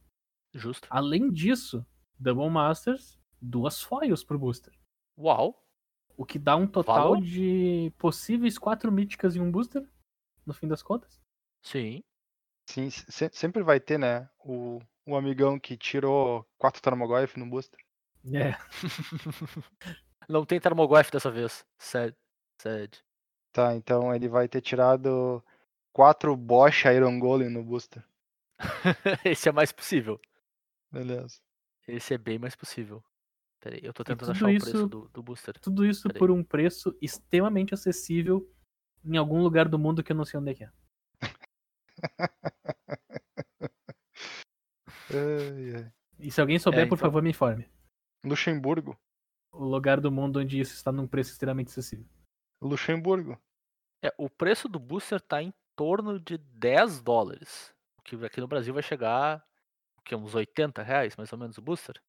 Justo. Além disso, Double Masters, duas foils pro booster. Uau! O que dá um total Valor? de possíveis quatro míticas em um booster, no fim das contas. Sim. Sim, se- sempre vai ter, né? O, o amigão que tirou quatro Tarmogoyf no booster. É, Não tem Tarmogoyf dessa vez. Sad. Sad. Tá, então ele vai ter tirado quatro Bosch Iron Golem no booster. Esse é mais possível. Beleza. Esse é bem mais possível. Peraí, eu tô tentando achar o preço isso- do, do booster. tudo isso Peraí. por um preço extremamente acessível em algum lugar do mundo que eu não sei onde é que é. E se alguém souber, É, por então- favor, me informe. Luxemburgo. O lugar do mundo onde isso está num preço extremamente acessível. Luxemburgo. É, o preço do booster tá em torno de 10 dólares. O que aqui no Brasil vai chegar o que, uns 80 reais, mais ou menos, o booster?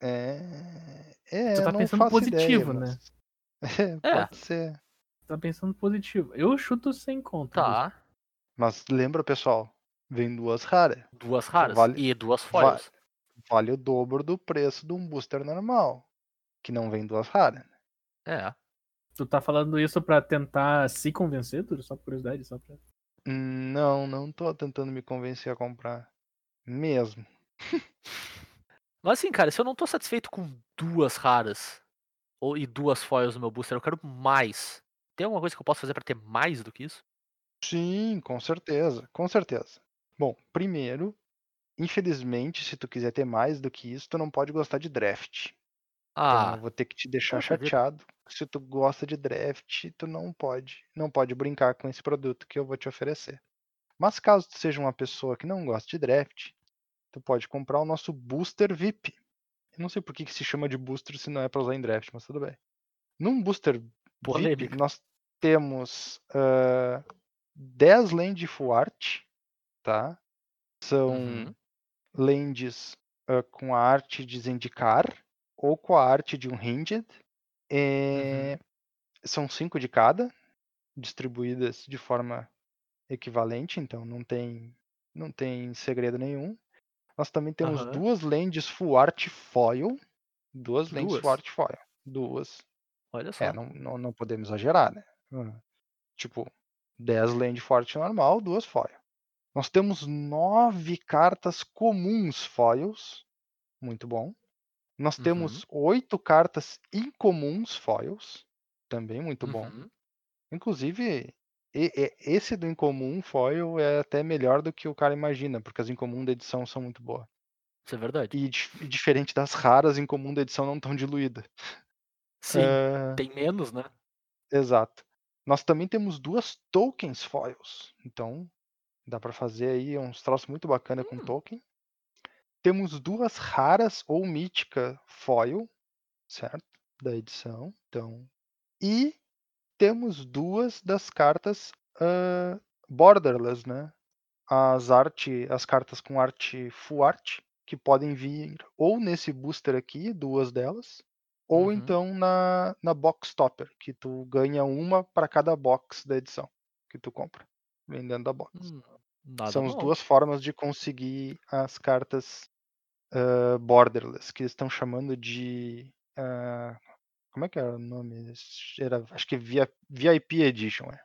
É. É, Tu tá não pensando faço positivo, ideia, né? mas- É, pode ser. Tá pensando positivo. Eu chuto sem conta. Tá. Mas lembra, pessoal, vem duas raras. Duas raras Vale- e duas va- foils. Vale o dobro do preço de um booster normal. Que não vem duas raras. É. Tu tá falando isso pra tentar se convencer, Túlio? Só por curiosidade, só pra... Não, não tô tentando me convencer a comprar. Mesmo. Mas assim, cara, se eu não tô satisfeito com duas raras ou, e duas foils no meu booster, eu quero mais. Tem alguma coisa que eu posso fazer pra ter mais do que isso? Sim, com certeza, com certeza. Bom, primeiro, infelizmente, se tu quiser ter mais do que isso, tu não pode gostar de draft. Então Ah, eu vou ter que te deixar poxa vida. chateado. Se tu gosta de draft, tu não pode, não pode brincar com esse produto que eu vou te oferecer. Mas caso tu seja uma pessoa que não gosta de draft, tu pode comprar o nosso booster VIP. Eu não sei por que, que se chama de booster se não é para usar em draft, mas tudo bem. Num booster VIP, Polêmica. nós temos ah, 10 land full art, tá? São Uhum. lands ah, com a arte de Zendikar ou com a arte de um Hinged. É, São cinco de cada, distribuídas de forma equivalente, então não tem, não tem segredo nenhum. Nós também temos Aham. duas lands full art foil. Duas lands Duas? full art foil. Duas. olha só. É, não, não, não podemos exagerar, né? Tipo, 10 land forte normal, duas foil. Nós temos nove cartas comuns foils. Muito bom. Nós Uhum. temos oito cartas incomuns foils. Também muito bom. Uhum. Inclusive, e- e- esse do incomum foil é até melhor do que o cara imagina, porque as incomum da edição são muito boas. Isso é verdade. E, e diferente das raras, incomum da edição não tão diluída. Sim, Ah, tem menos, né? Exato. Nós também temos duas tokens foils. Então, dá para fazer aí uns troços muito bacana com Hum. token. Temos duas raras ou mítica foil, certo? Da edição. Então, e temos duas das cartas ah, borderless, né? As arte, as cartas com arte full art, que podem vir ou nesse booster aqui, duas delas, ou Uhum. então na, na box topper, que tu ganha uma para cada box da edição que tu compra, vendendo da box. Hum, São as mal. duas formas de conseguir as cartas ah, borderless, que eles estão chamando de. ah, como é que era o nome? Era, acho que via, VIP Edition, é.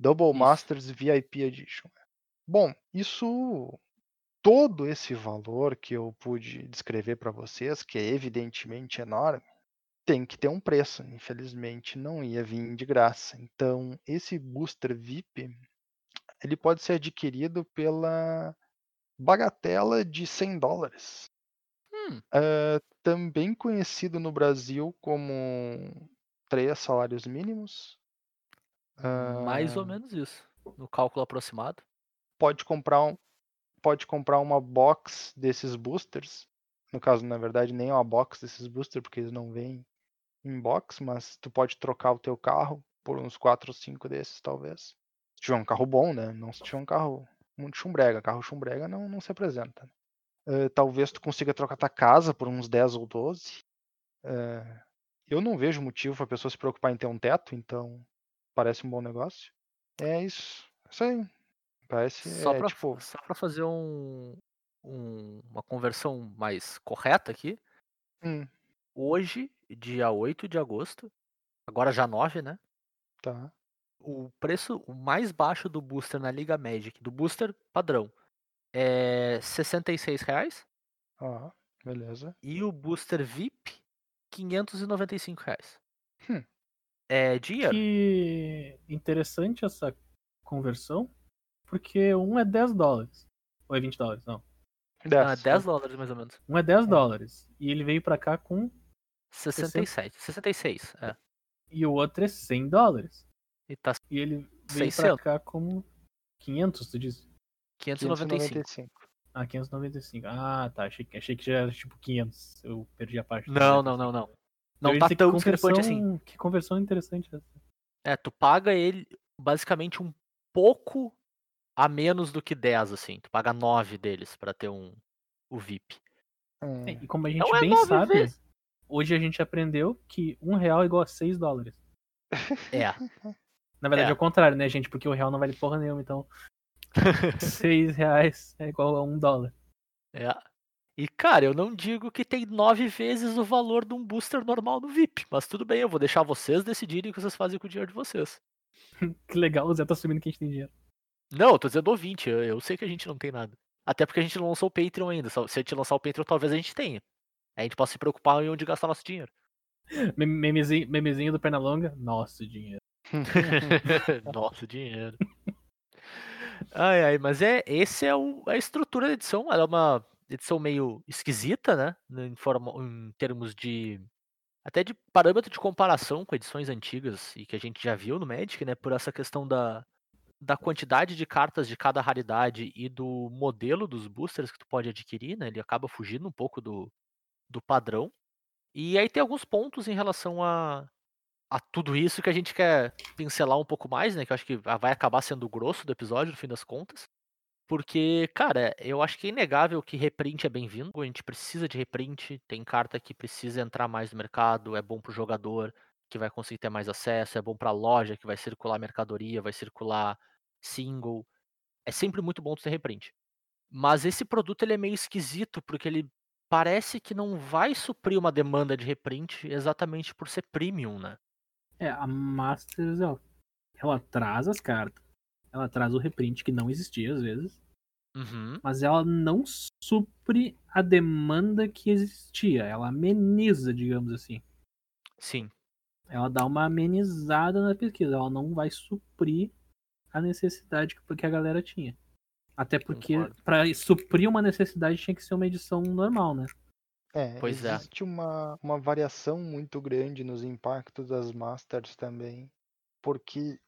Double Isso. Masters VIP Edition. é. Bom, isso. Todo esse valor que eu pude descrever para vocês, que é evidentemente enorme, tem que ter um preço. Infelizmente, não ia vir de graça. Então, esse booster VIP, ele pode ser adquirido pela bagatela de 100 dólares. Hum, Ah, também conhecido no Brasil como três salários mínimos. mais ou menos isso. No cálculo aproximado. Pode comprar um, pode comprar uma box desses boosters. No caso, na verdade, nem uma box desses boosters, porque eles não vêm em box, mas tu pode trocar o teu carro por uns 4 ou 5 desses, talvez. Se tiver um carro bom, né? Não se tiver um carro muito chumbrega. Carro chumbrega não, não se apresenta. Eh, talvez tu consiga trocar tua casa por uns 10 ou 12. Eh, eu não vejo motivo para a pessoa se preocupar em ter um teto, então parece um bom negócio. É isso. Isso aí. Parece Só é, pra, tipo. só pra fazer um, um- uma conversão mais correta aqui. hum, Hoje, dia 8 de agosto, agora já 9, né? tá. O preço o mais baixo do booster na Liga Magic, do booster padrão, é 66 reais. Ó, beleza. E o booster VIP, 595 reais. Hum. É dinheiro. Que interessante essa conversão, porque um é 10 dólares. Ou é 20 dólares? Não. Não, é 10. 10 dólares mais ou menos. Um é 10 É. dólares. E ele veio pra cá com. 67. 66, é. E o outro é 100 dólares. E tá E ele veio 600. pra cá como 500, tu disse? 595. 595. Ah, 595. Ah, tá. Achei, que- achei que já era tipo 500. Eu perdi a parte. Não, não, não, não. Não tá tão discrepante assim. Que conversão interessante essa. É, tu paga ele basicamente um pouco a menos do que 10, assim. Tu paga 9 deles pra ter um o VIP. Hum, É, e como a gente Não é bem nove sabe, vezes. Hoje a gente aprendeu que um real é igual a 6 dólares. É. Na verdade É. é, o contrário, né, gente? Porque o real não vale porra nenhuma, então 6 reais é igual a um dólar. É. E, cara, eu não digo que tem nove vezes o valor de um booster normal no VIP, mas tudo bem, eu vou deixar vocês decidirem o que vocês fazem com o dinheiro de vocês. Que legal, o Zé tá assumindo que a gente tem dinheiro. Não, eu tô dizendo ouvinte, eu, eu sei que a gente não tem nada. Até porque a gente não lançou o Patreon ainda. Se a gente lançar o Patreon, talvez a gente tenha. A gente possa se preocupar em onde gastar nosso dinheiro. Meme- Memezinho, memezinho do Pernalonga, nosso dinheiro. Nosso dinheiro. Ai, ai, mas é, esse é o, a estrutura da edição. Ela é uma edição meio esquisita, né? Em, forma, em termos de. Até de parâmetro de comparação com edições antigas e que a gente já viu no Magic, né? Por essa questão da, da quantidade de cartas de cada raridade e do modelo dos boosters que tu pode adquirir, né? Ele acaba fugindo um pouco do, do padrão. E aí tem alguns pontos em relação a, a tudo isso que a gente quer pincelar um pouco mais, né? Que eu acho que vai acabar sendo o grosso do episódio, no fim das contas. Porque, cara, eu acho que é inegável que reprint é bem-vindo. A gente precisa de reprint. Tem carta que precisa entrar mais no mercado. É bom pro jogador, que vai conseguir ter mais acesso. É bom pra loja, que vai circular mercadoria, vai circular single. É sempre muito bom ter reprint. Mas esse produto ele é meio esquisito, porque ele parece que não vai suprir uma demanda de reprint exatamente por ser premium, né? É, a Masters, ó, ela traz as cartas. Ela traz o reprint que não existia às vezes. Uhum. Mas ela não supre a demanda que existia. Ela ameniza, digamos assim. Sim. Ela dá uma amenizada na pesquisa. Ela não vai suprir a necessidade que que a galera tinha. Até porque, pra suprir uma necessidade, tinha que ser uma edição normal, né? É, Pois é. existe uma, uma variação muito grande nos impactos das Masters também, porque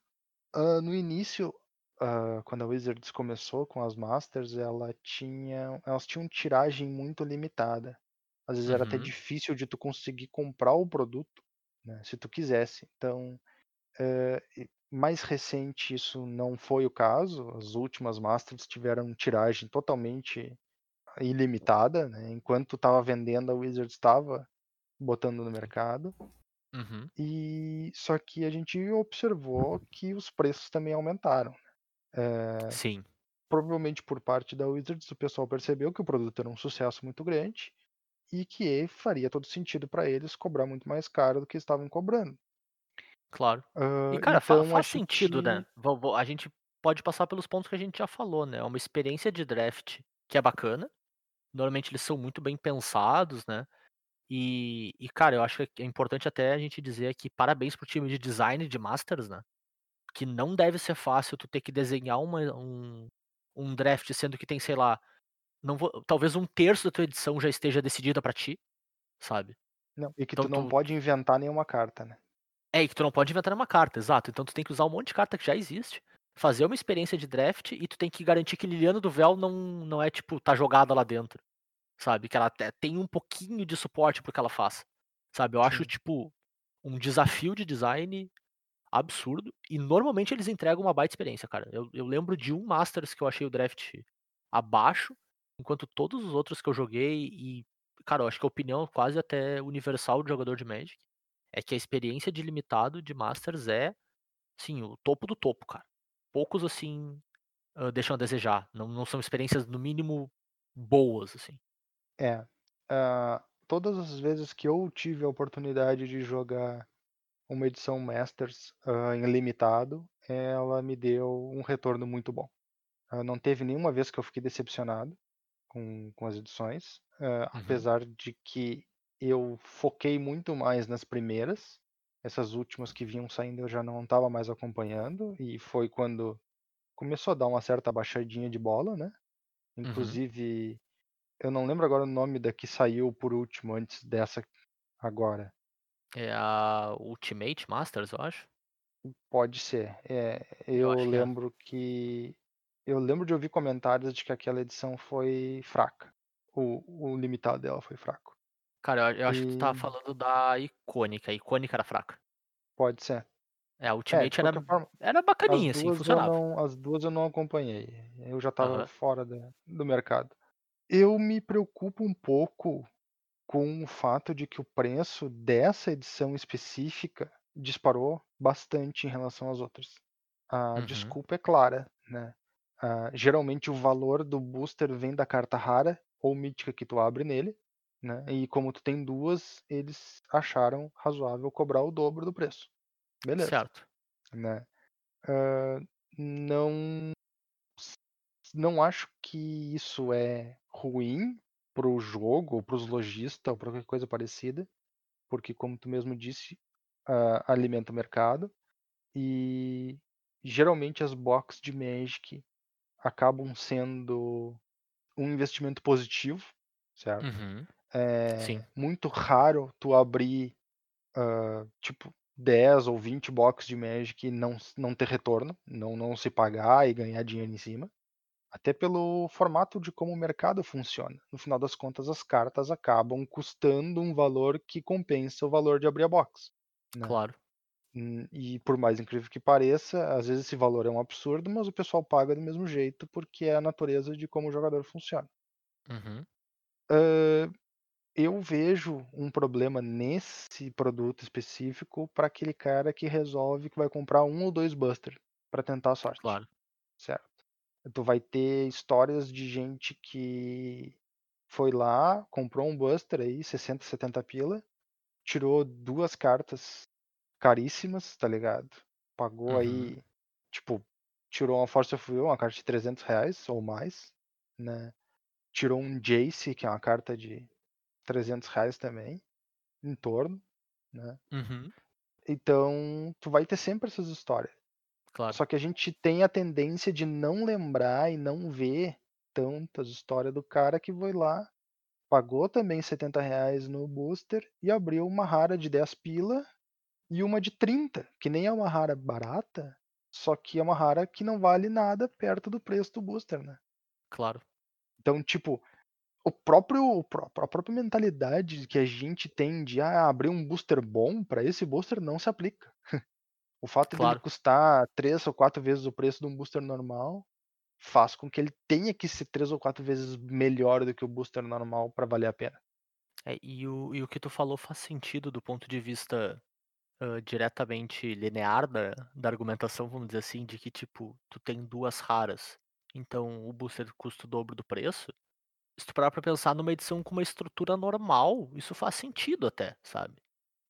ah, no início, ah, quando a Wizards começou com as Masters, ela tinha, elas tinham tiragem muito limitada. Às vezes era até Uhum. difícil de tu conseguir comprar o produto, né, se tu quisesse. Então, e mais recente isso não foi o caso, as últimas Masters tiveram tiragem totalmente ilimitada, né, enquanto estava vendendo a Wizards estava botando no mercado. Uhum. E só que a gente observou que os preços também aumentaram. Sim. Provavelmente por parte da Wizards, o pessoal percebeu que o produto era um sucesso muito grande e que faria todo sentido para eles cobrar muito mais caro do que estavam cobrando. Claro. Hã, E cara, fa então faz acho sentido, que né. Vo vo a gente pode passar pelos pontos que a gente já falou, né, é uma experiência de draft que é bacana, normalmente eles são muito bem pensados, né, e e cara, eu acho que é importante até a gente dizer aqui parabéns para o time de design de Masters, né, que não deve ser fácil tu ter que desenhar uma um um draft sendo que tem, sei lá, não vou talvez 1/3 da tua edição já esteja decidida pra ti, sabe. não, e que Então tu não tu pode inventar nenhuma carta, né. É, e que tu não pode inventar nenhuma carta, exato. Então tu tem que usar um monte de carta que já existe, fazer uma experiência de draft e tu tem que garantir que Liliana do Véu não não é, tipo, tá jogada lá dentro, sabe, que ela até tem um pouquinho de suporte para o que ela faz, sabe. Eu acho, Sim. tipo, um desafio de design absurdo e normalmente eles entregam uma baita experiência, cara. Eu eu lembro de um Masters que eu achei o draft abaixo, enquanto todos os outros que eu joguei e, cara, eu acho que a opinião quase até universal de jogador de Magic, é que a experiência de limitado de Masters é, sim, o topo do topo, cara. Poucos, assim, hã, deixam a desejar, não não são experiências no mínimo boas, assim. É. Ah, todas as vezes que eu tive a oportunidade de jogar uma edição Masters, hã, em limitado, ela me deu um retorno muito bom. Hã, não teve nenhuma vez que eu fiquei decepcionado com com as edições, hã, Uhum. apesar de que eu foquei muito mais nas primeiras, essas últimas que vinham saindo eu já não estava mais acompanhando, e foi quando começou a dar uma certa baixadinha de bola, né. Uhum. Inclusive, eu não lembro agora o nome da que saiu por último antes dessa agora. É a Ultimate Masters, eu acho. Pode ser. É, Eu eu que é. lembro que eu lembro de ouvir comentários de que aquela edição foi fraca. O o limitado dela foi fraco. Cara, eu eu acho que tu estava E falando da Icônica, a Icônica era fraca. pode ser. É, a É, Ultimate era qualquer forma, era bacaninha, assim, 2 eu funcionava. não as 2 eu não acompanhei. Eu já estava Aham. fora da do mercado. Eu me preocupo um pouco com o fato de que o preço dessa edição específica disparou bastante em relação às outras. A Uhum. desculpa é clara, né. Ah, geralmente o valor do booster vem da carta rara ou mítica que tu abre nele, né, e como tu tem 2, eles acharam razoável cobrar o dobro do preço. Beleza, Certo. né. Hã, não não acho que isso é ruim para o jogo ou para os lojistas ou pra qualquer coisa parecida, porque como tu mesmo disse, ah, alimenta o mercado, e geralmente as box de Magic acabam sendo um investimento positivo, certo. Uhum. Sim, É muito raro tu abrir, hã, tipo 10 ou 20 box de Magic e não não ter retorno, não não se pagar e ganhar dinheiro em cima. Até pelo formato de como o mercado funciona. No final das contas, as cartas acabam custando um valor que compensa o valor de abrir a box, né. claro. Hum, e por mais incrível que pareça, às vezes esse valor é um absurdo, mas o pessoal paga do mesmo jeito, porque é a natureza de como o jogador funciona. Uhum. Hã, eu vejo um problema nesse produto específico para aquele cara que resolve que vai comprar 1 ou 2 buster para tentar a sorte, Claro. certo. Tu vai ter histórias de gente que foi lá, comprou um buster aí, 60, 70 pila, tirou 2 cartas caríssimas, tá ligado. Pagou Uhum. aí, tipo, tirou uma Force of Will, uma carta de 300 reais ou mais, né. Tirou um Jace, que é uma carta de 300 reais também, em torno, né. Uhum. Então, tu vai ter sempre essas histórias. Claro. Só que a gente tem a tendência de não lembrar e não ver tantas histórias do cara que foi lá, pagou também 70 reais no booster e abriu uma rara de 10 pila e uma de 30, que nem é uma rara barata, só que é uma rara que não vale nada perto do preço do booster, né. Claro. Então, tipo, o próprio a própria mentalidade que a gente tem de: "Ah, abrir um booster bom pra esse booster", não se aplica. O fato Claro. dele custar três ou quatro vezes o preço de um booster normal faz com que ele tenha que ser três ou quatro vezes melhor do que o booster normal para valer a pena. É, e, o, e o que tu falou faz sentido do ponto de vista ah, diretamente linear da, da argumentação, vamos dizer assim, de que, tipo, tu tem duas raras, então o booster custa o dobro do preço. Se tu parar pra pensar numa edição com uma estrutura normal, isso faz sentido até, sabe?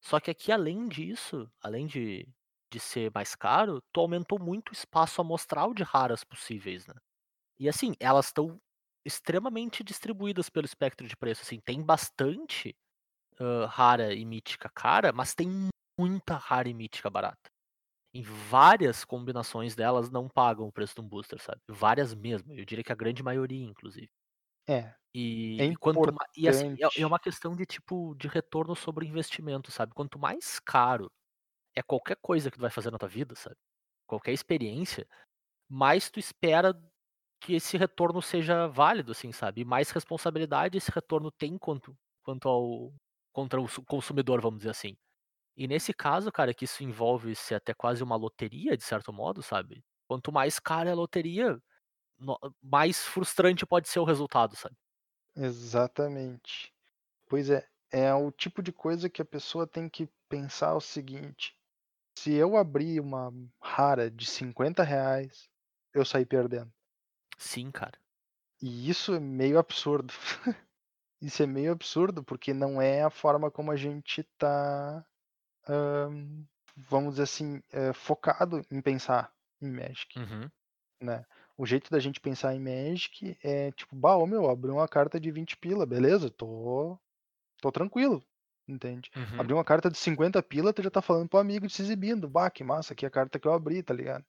Só que aqui, além disso, além de, de ser mais caro, tu aumentou muito o espaço amostral de raras possíveis, né? E assim, elas estão extremamente distribuídas pelo espectro de preço. Assim, tem bastante ah, rara e mítica cara, mas tem muita rara e mítica barata. Em várias combinações delas não pagam o preço de um booster, sabe? Várias mesmo. Eu diria que a grande maioria, inclusive. É, E, É e quanto ma- e assim, é, é uma questão de tipo de retorno sobre investimento, sabe? Quanto mais caro é qualquer coisa que tu vai fazer na tua vida, sabe? Qualquer experiência, mais tu espera que esse retorno seja válido, assim, sabe? E mais responsabilidade esse retorno tem quanto, quanto ao contra o su- consumidor, vamos dizer assim. E nesse caso, cara, que isso envolve ser até quase uma loteria, de certo modo, sabe? Quanto mais cara é a loteria, mais frustrante pode ser o resultado, sabe? exatamente. Pois é, é o tipo de coisa que a pessoa tem que pensar o seguinte: se eu abrir uma rara de 50 reais, eu saí perdendo. Sim, cara. E isso é meio absurdo. isso é meio absurdo, porque não é a forma como a gente tá, ahn, vamos dizer assim, eh, focado em pensar em Magic, Uhum. né? O jeito da gente pensar em Magic é tipo, bah, ô meu, abri uma carta de 20 pila, beleza, tô, tô tranquilo, entende? Uhum. Abri uma carta de 50 pila, tu já tá falando pro amigo se exibindo, bah, que massa, aqui é a carta que eu abri, tá ligado?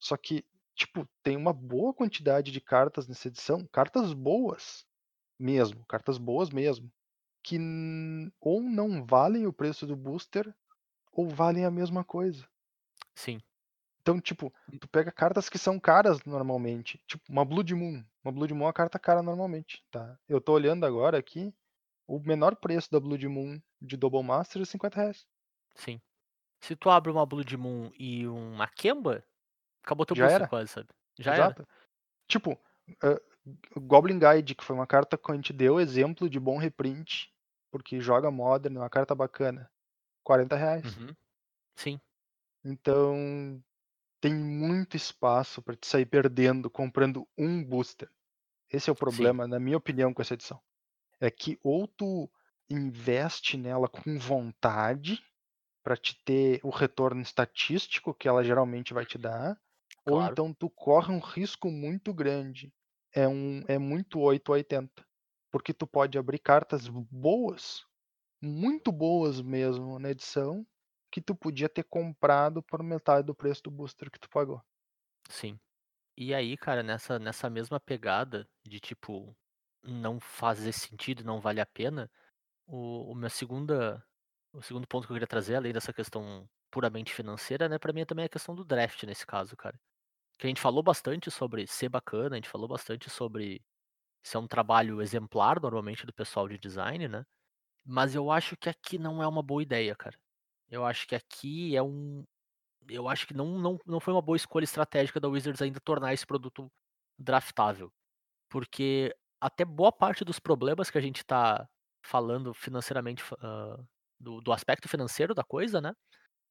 Só que, tipo, tem uma boa quantidade de cartas nessa edição, cartas boas mesmo, cartas boas mesmo, que ou não valem o preço do booster, ou valem a mesma coisa. Sim. Então, tipo, tu pega cartas que são caras normalmente, tipo uma Blood Moon. Uma Blood Moon é uma carta cara normalmente, tá? Eu tô olhando agora aqui, o menor preço da Blood Moon de Double Master é 50 reais. Sim. Se tu abre uma Blood Moon e uma Kemba, acabou teu Já era. quase, sabe? Já era. Exato. Tipo, ah, Goblin Guide, que foi uma carta que a gente deu exemplo de bom reprint, porque joga Modern, é uma carta bacana. 40 reais. Uhum. Sim. Então, tem muito espaço para te sair perdendo comprando um booster. Esse é o problema, na minha opinião, com essa edição. É que ou tu investe nela com vontade para te ter o retorno estatístico que ela geralmente vai te dar, ou Claro. então tu corre um risco muito grande. É um é muito 8 ou 80. Porque tu pode abrir cartas boas, muito boas mesmo na edição, que tu podia ter comprado por metade do preço do booster que tu pagou. Sim. E aí, cara, nessa, nessa mesma pegada de tipo, não fazer sentido, não vale a pena, o, o meu segunda, o segundo ponto que eu queria trazer, além dessa questão puramente financeira, né, pra mim é também a questão do draft nesse caso, cara. Que a gente falou bastante sobre ser bacana, a gente falou bastante sobre ser um trabalho exemplar, normalmente, do pessoal de design, né? Mas eu acho que aqui não é uma boa ideia, cara. Eu acho que aqui é um. Eu acho que não, não, não foi uma boa escolha estratégica da Wizards ainda tornar esse produto draftável. Porque até boa parte dos problemas que a gente tá falando financeiramente, ah, do, do aspecto financeiro da coisa, né?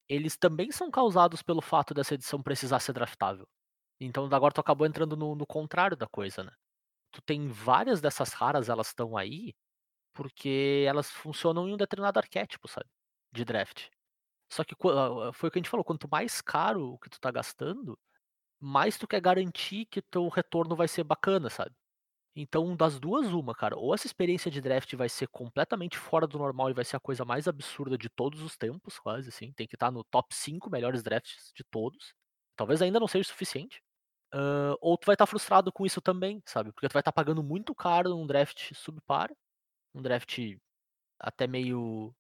Eles também são causados pelo fato dessa edição precisar ser draftável. Então agora tu acabou entrando no, no contrário da coisa, né? Tu tem várias dessas raras, elas estão aí porque elas funcionam em um determinado arquétipo, sabe? De draft. Só que ah, foi o que a gente falou, quanto mais caro o que tu tá gastando, mais tu quer garantir que teu retorno vai ser bacana, sabe? Então, das duas, uma, cara. Ou essa experiência de draft vai ser completamente fora do normal e vai ser a coisa mais absurda de todos os tempos, quase, assim. Tem que estar no top 5 melhores drafts de todos. Talvez ainda não seja o suficiente. Ah, ou tu vai estar frustrado com isso também, sabe? Porque tu vai estar pagando muito caro num draft subpar, um draft até meio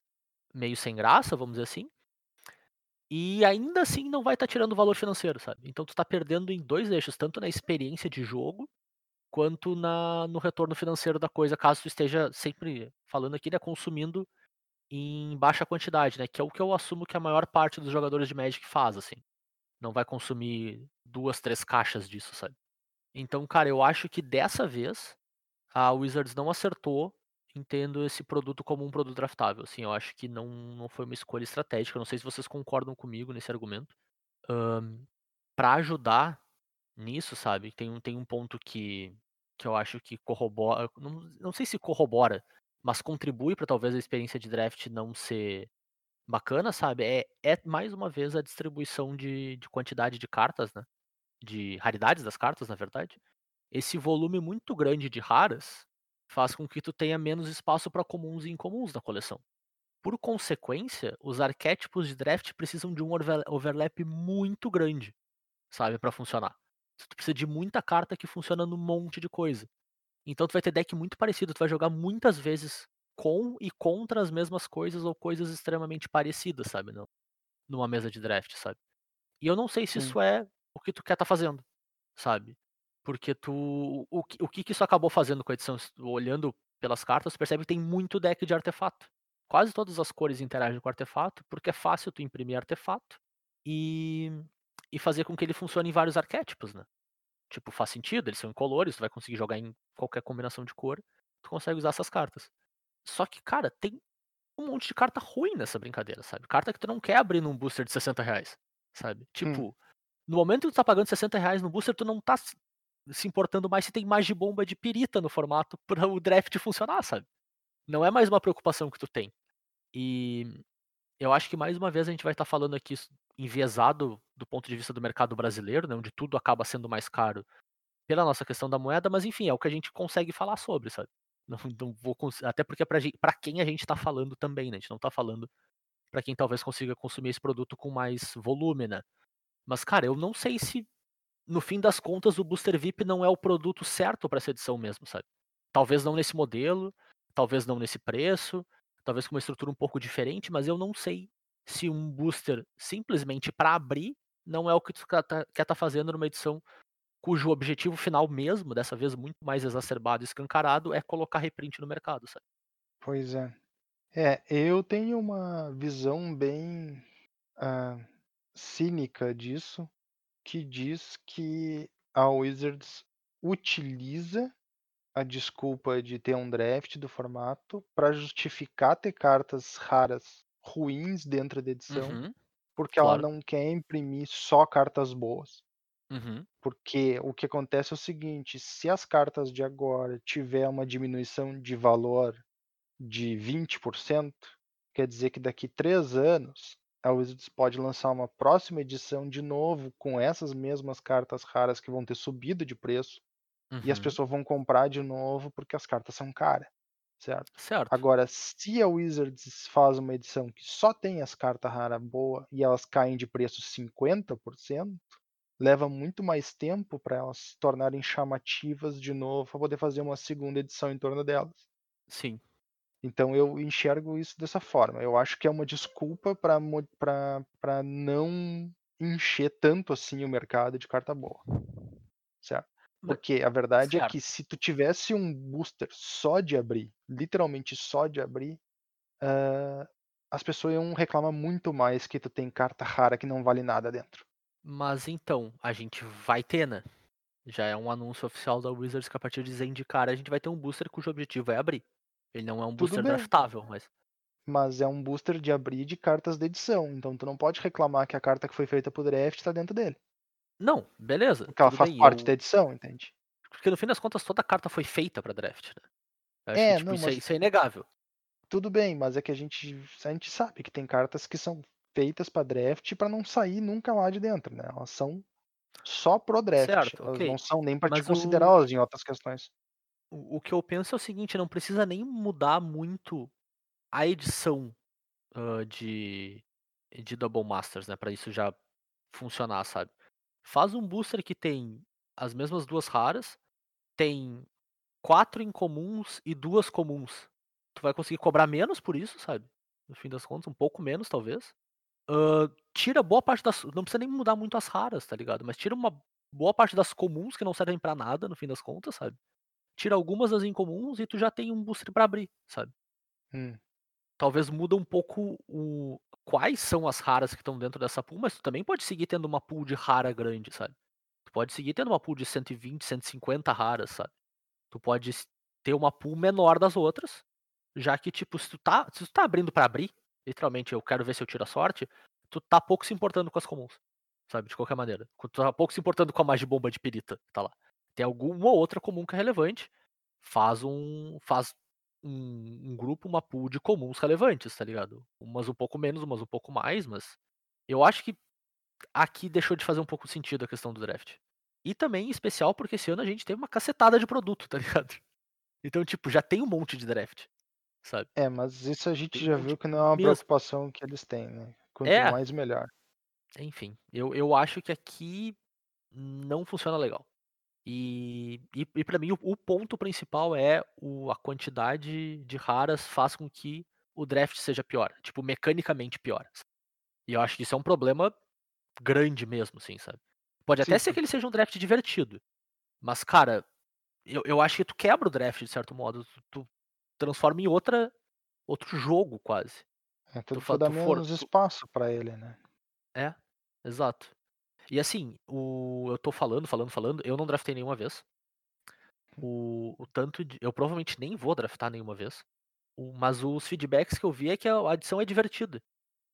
meio sem graça, vamos dizer assim. E ainda assim não vai estar tirando valor financeiro, sabe? Então tu tá perdendo em dois eixos, tanto na experiência de jogo quanto na no retorno financeiro da coisa, caso tu esteja sempre falando aqui, né, consumindo em baixa quantidade, né? Que é o que eu assumo que a maior parte dos jogadores de Magic faz, assim. Não vai consumir duas, três caixas disso, sabe? Então, cara, eu acho que dessa vez a Wizards não acertou em tendo esse produto como um produto draftável. Assim, eu acho que não, não foi uma escolha estratégica. Não sei se vocês concordam comigo nesse argumento. Um, para ajudar nisso, sabe? Tem um, tem um ponto que, que eu acho que corrobora. Não, não sei se corrobora, mas contribui para talvez a experiência de draft não ser bacana, sabe? É, é mais uma vez a distribuição de, de quantidade de cartas, né? De raridades das cartas, na verdade. Esse volume muito grande de raras faz com que tu tenha menos espaço para comuns e incomuns na coleção. Por consequência, os arquétipos de draft precisam de um overlap muito grande, sabe, para funcionar. Tu precisa de muita carta que funciona num monte de coisa. Então tu vai ter deck muito parecido, tu vai jogar muitas vezes com e contra as mesmas coisas ou coisas extremamente parecidas, sabe, não, numa mesa de draft, sabe? E eu não sei se Sim. isso é o que tu quer estar tá fazendo, sabe? Porque tu. O, que- o que que isso acabou fazendo com a edição? Olhando pelas cartas, tu percebe que tem muito deck de artefato. Quase todas as cores interagem com o artefato, porque é fácil tu imprimir artefato e, e fazer com que ele funcione em vários arquétipos, né? Tipo, faz sentido, eles são incolores, tu vai conseguir jogar em qualquer combinação de cor, tu consegue usar essas cartas. Só que, cara, tem um monte de carta ruim nessa brincadeira, sabe? Carta que tu não quer abrir num booster de 60 reais, sabe? Tipo, no momento que tu tá pagando 60 reais no booster, tu não tá se- importando mais se tem bomba de pirita no formato para o draft funcionar, sabe? Não é mais uma preocupação que tu tem. E eu acho que mais uma vez a gente vai estar falando aqui enviesado do ponto de vista do mercado brasileiro, né, onde tudo acaba sendo mais caro pela nossa questão da moeda, mas enfim, é o que a gente consegue falar sobre, sabe? Não, não vou até porque é pra quem a gente tá falando também, né? A gente não tá falando pra quem talvez consiga consumir esse produto com mais volume, né? Mas cara, eu não sei se no fim das contas o Booster VIP não é o produto certo pra essa edição mesmo, sabe? Talvez não nesse modelo, talvez não nesse preço, talvez com uma estrutura um pouco diferente, mas eu não sei se um booster simplesmente pra abrir não é o que tu quer tá, quer tá fazendo numa edição cujo objetivo final mesmo, dessa vez muito mais exacerbado e escancarado, é colocar reprint no mercado, sabe? Pois é. É, eu tenho uma visão bem ah, cínica disso, que diz que a Wizards utiliza a desculpa de ter um draft do formato para justificar ter cartas raras ruins dentro da edição, Uhum, porque ela claro. não quer imprimir só cartas boas. uhum, Porque o que acontece é o seguinte, se as cartas de agora tiver uma diminuição de valor de 20%, quer dizer que daqui três anos a Wizards pode lançar uma próxima edição de novo com essas mesmas cartas raras que vão ter subido de preço e as uhum. pessoas vão comprar de novo porque as cartas são caras, certo? Certo. Agora, se a Wizards faz uma edição que só tem as cartas raras boas e elas caem de preço 50%, leva muito mais tempo para elas se tornarem chamativas de novo para poder fazer uma segunda edição em torno delas. Sim. Então eu enxergo isso dessa forma. Eu acho que é uma desculpa para não encher tanto assim o mercado de carta boa. Certo? Porque a verdade é certo. que se tu tivesse um booster só de abrir, literalmente só de abrir, ah, as pessoas iam reclamar muito mais que tu tem carta rara que não vale nada dentro. Mas então, a gente vai ter, né? Já é um anúncio oficial da Wizards que a partir de Zendikar a gente vai ter um booster cujo objetivo é abrir. Ele não é um booster draftável, mas. Mas é um booster de abrir de cartas da edição. Então tu não pode reclamar que a carta que foi feita pro draft está dentro dele. Não, beleza. Porque ela faz bem, parte eu- da edição, entende? Porque no fim das contas toda carta foi feita pra draft, né? Eu É, que, tipo, não, isso, é, mas- isso é inegável. Tudo bem, mas é que a gente, a gente sabe que tem cartas que são feitas para draft para não sair nunca lá de dentro, né? Elas são só pro draft. Certo, Elas ok. não são nem para te Mas o- em outras questões. O, que eu penso é o seguinte, não precisa nem mudar muito a edição ah, de, de Double Masters, né? Pra isso já funcionar, sabe? Faz um booster que tem as mesmas duas raras, tem quatro incomuns e duas comuns. Tu vai conseguir cobrar menos por isso, sabe? No fim das contas, um pouco menos, talvez. Ah, tira boa parte das. Não precisa nem mudar muito as raras, tá ligado? Mas tira uma boa parte das comuns que não servem pra nada, no fim das contas, sabe? Tira algumas das incomuns e tu já tem um booster pra abrir, sabe? Hum. talvez muda um pouco o quais são as raras que estão dentro dessa pool, mas tu também pode seguir tendo uma pool de rara grande, sabe? Tu pode seguir tendo uma pool de 120, 150 raras, sabe? Tu pode ter uma pool menor das outras, já que, tipo, se tu tá, se tu tá abrindo pra abrir, literalmente, eu quero ver se eu tiro a sorte, tu tá pouco se importando com as comuns, sabe? De qualquer maneira. Tu tá pouco se importando com a magia bomba de perita, que tá lá. Tem alguma outra comum que é relevante, faz um. faz um, um grupo, uma pool de comuns relevantes, tá ligado? Umas um pouco menos, umas um pouco mais, mas eu acho que aqui deixou de fazer um pouco sentido a questão do draft. E também, em especial, porque esse ano a gente teve uma cacetada de produto, tá ligado? Então, tipo, já tem um monte de draft, sabe? É, mas isso a gente Tem já um viu que não é uma mesmo. preocupação que eles têm, né? Quanto É. mais, melhor. Enfim, eu, eu acho que aqui não funciona legal. E, e, e para mim o, o ponto principal é o, a quantidade de raras faz com que o draft seja pior, tipo, mecanicamente pior. sabe? E eu acho que isso é um problema grande mesmo, assim, sabe? Pode até Sim, ser que ele seja um draft divertido, mas, cara, eu, eu acho que tu quebra o draft de certo modo, tu, tu transforma em outra, outro jogo quase. É pra dar tu for- menos tu- espaço pra ele, né? É, exato. E assim, o, eu tô falando, falando, falando, eu não draftei nenhuma vez. O, o tanto de. Eu provavelmente nem vou draftar nenhuma vez. O- mas os feedbacks que eu vi é que a a edição é divertida.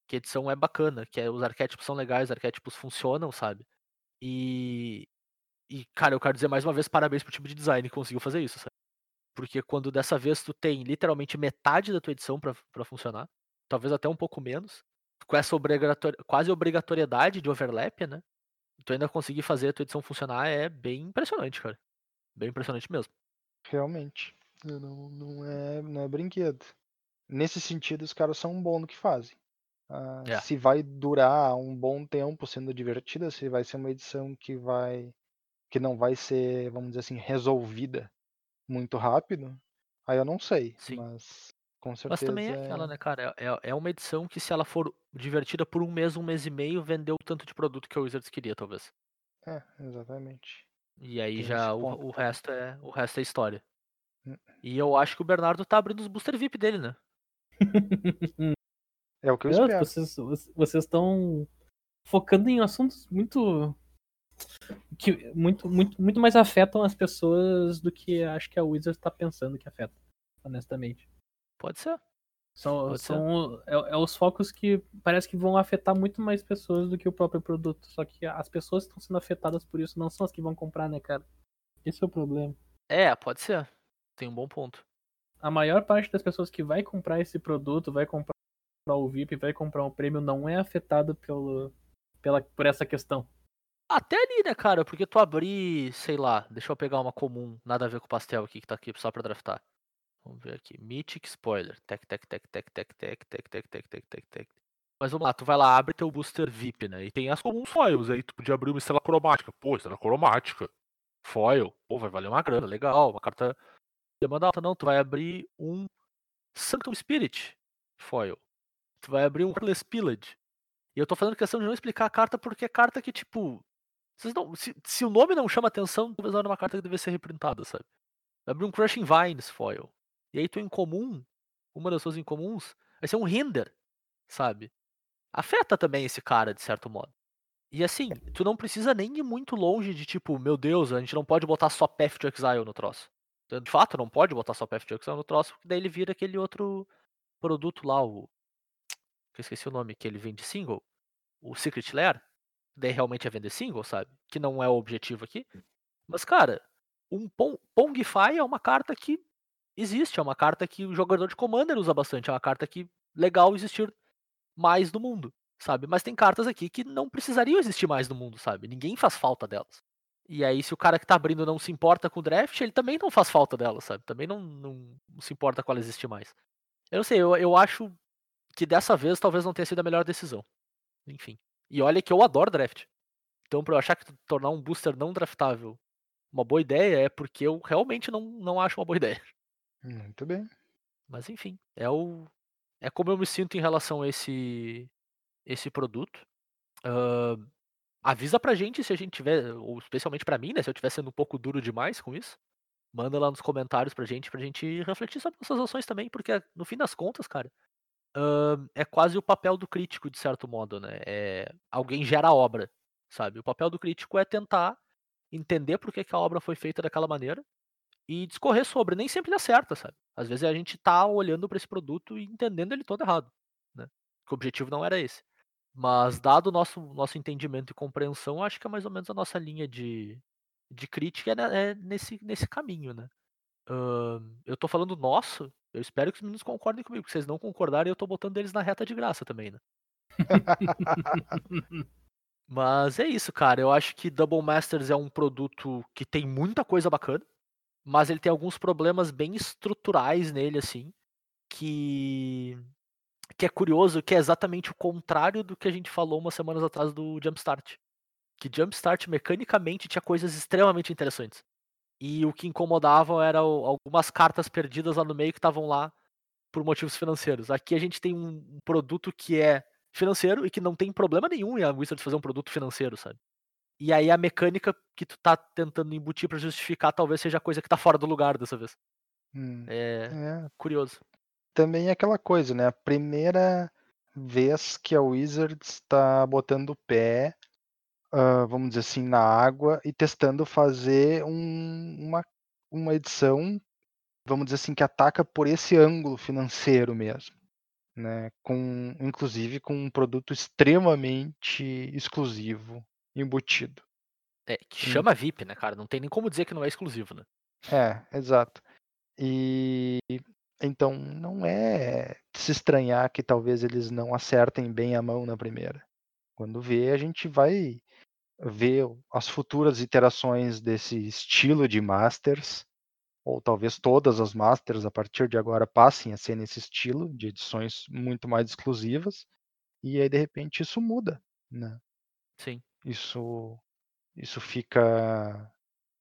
Que a edição é bacana, que é- os arquétipos são legais, os arquétipos funcionam, sabe? E. E, cara, eu quero dizer mais uma vez parabéns pro time de design que conseguiu fazer isso, sabe? Porque quando dessa vez tu tem literalmente metade da tua edição pra funcionar, talvez até um pouco menos, com essa obrigator... quase obrigatoriedade de overlap, né? Tu ainda conseguir fazer a tua edição funcionar é bem impressionante, cara. Bem impressionante mesmo. Realmente. Não, não, é, não é brinquedo. Nesse sentido, os caras são bons no que fazem. Ah, É. Se vai durar um bom tempo sendo divertida, se vai ser uma edição que vai que não vai ser, vamos dizer assim, resolvida muito rápido, aí eu não sei. Sim. Mas com Mas certeza. também é aquela, né, cara? É, é- é uma edição que, se ela for divertida por um mês, um mês e meio, vendeu o tanto de produto que a Wizards queria, talvez. É, exatamente. E aí Tem já o, o resto é o resto é história. Hum. E eu acho que o Bernardo tá abrindo os booster VIP dele, né? É o que eu espero. vocês vocês estão focando em assuntos muito que muito, muito, muito mais afetam as pessoas do que acho que a Wizards está pensando que afeta, honestamente. Pode ser. São, Pode ser. são é, é os focos que parece que vão afetar muito mais pessoas do que o próprio produto. Só que as pessoas que estão sendo afetadas por isso não são as que vão comprar, né, cara? Esse é o problema. É, pode ser. Tem um bom ponto. A maior parte das pessoas que vai comprar esse produto, vai comprar o VIP, vai comprar o prêmio, não é afetado pelo, pela, por essa questão. Até ali, né, cara? Porque tu abrir, sei lá, deixa eu pegar uma comum, nada a ver com o pastel aqui que tá aqui só pra draftar. Vamos ver aqui. Mythic Spoiler. Tec, tec, tec, tec, tec, tec, tec, tec, tec, tec, tec, tec. Mas vamos lá, tu vai lá, abre teu booster VIP, né? E tem as comuns foils aí, tu podia abrir uma estrela cromática. Pô, estrela cromática. Foil. Pô, vai valer uma grana, legal. Uma carta demanda alta. Não, tu vai abrir um Sanctum Spirit foil. Tu vai abrir um Heartless Pillage. E eu tô fazendo questão de não explicar a carta porque é carta que, tipo. Não, se, se o nome não chama atenção, talvez não era uma carta que deve ser reprintada, sabe? Vai abrir um Crushing Vines foil. E aí tu em comum, uma das suas incomuns, vai ser um Hinder, sabe? Afeta também esse cara, de certo modo. E assim, tu não precisa nem ir muito longe de tipo, meu Deus, a gente não pode botar só Path to Exile no troço. Então, De fato, não pode botar só Path to Exile no troço, porque daí ele vira aquele outro produto lá, o. Que eu esqueci o nome, que ele vende single. O Secret Lair. Daí realmente é vender single, sabe? Que não é o objetivo aqui. Mas, cara, um Pong, Pongify é uma carta que existe, é uma carta que o jogador de Commander usa bastante, é uma carta que legal existir mais no mundo, sabe? Mas tem cartas aqui que não precisariam existir mais no mundo, sabe? Ninguém faz falta delas. E aí, se o cara que tá abrindo não se importa com o draft, ele também não faz falta delas, sabe? Também não, não, se importa com ela existir mais. Eu não sei, eu, eu acho que dessa vez talvez não tenha sido a melhor decisão. Enfim. E olha que eu adoro draft. Então, pra eu achar que tornar um booster não draftável uma boa ideia é porque eu realmente não, não acho uma boa ideia. Muito bem. Mas enfim, é o é como eu me sinto em relação a esse esse produto. Ahn, avisa pra gente se a gente tiver, ou especialmente pra mim, né, se eu estiver sendo um pouco duro demais com isso. Manda lá nos comentários pra gente, pra gente refletir sobre nossas ações também, porque no fim das contas, cara, hã, é quase o papel do crítico, de certo modo, né. Eh, alguém gera a obra, sabe. O papel do crítico é tentar entender por que que a obra foi feita daquela maneira e discorrer sobre. Nem sempre ele acerta, sabe. Às vezes a gente tá olhando pra esse produto e entendendo ele todo errado, né. Que o objetivo não era esse. Mas dado o nosso nosso entendimento e compreensão, acho que é mais ou menos a nossa linha de de crítica é ne é nesse nesse caminho, né. Hã, eu tô falando "nosso", eu espero que os meninos concordem comigo, porque se eles não concordarem eu tô botando eles na reta de graça também, né. Mas é isso, cara, eu acho que Double Masters é um produto que tem muita coisa bacana, mas ele tem alguns problemas bem estruturais nele, assim, que que é curioso, que é exatamente o contrário do que a gente falou umas semanas atrás do Jumpstart. Que Jumpstart mecanicamente tinha coisas extremamente interessantes. E o que incomodava era o algumas cartas perdidas lá no meio que estavam lá por motivos financeiros. Aqui a gente tem um um produto que é financeiro e que não tem problema nenhum em a Wizards fazer um produto financeiro, sabe. E aí a mecânica que tu tá tentando embutir pra justificar talvez seja a coisa que tá fora do lugar dessa vez. Hum, É é. curioso. Também é aquela coisa, né, a primeira vez que a Wizards tá botando o pé, hã, vamos dizer assim, na água e testando fazer um uma uma edição, vamos dizer assim, que ataca por esse ângulo financeiro mesmo, né, com inclusive com um produto extremamente exclusivo embutido. É, que Hum. chama VIP, né, cara, não tem nem como dizer que não é exclusivo, né. É, exato. E então não é se estranhar que talvez eles não acertem bem a mão na primeira. Quando vê, a gente vai ver as futuras iterações desse estilo de Masters, ou talvez todas as Masters a partir de agora passem a ser nesse estilo de edições muito mais exclusivas, e aí de repente isso muda, né. Sim. Isso isso fica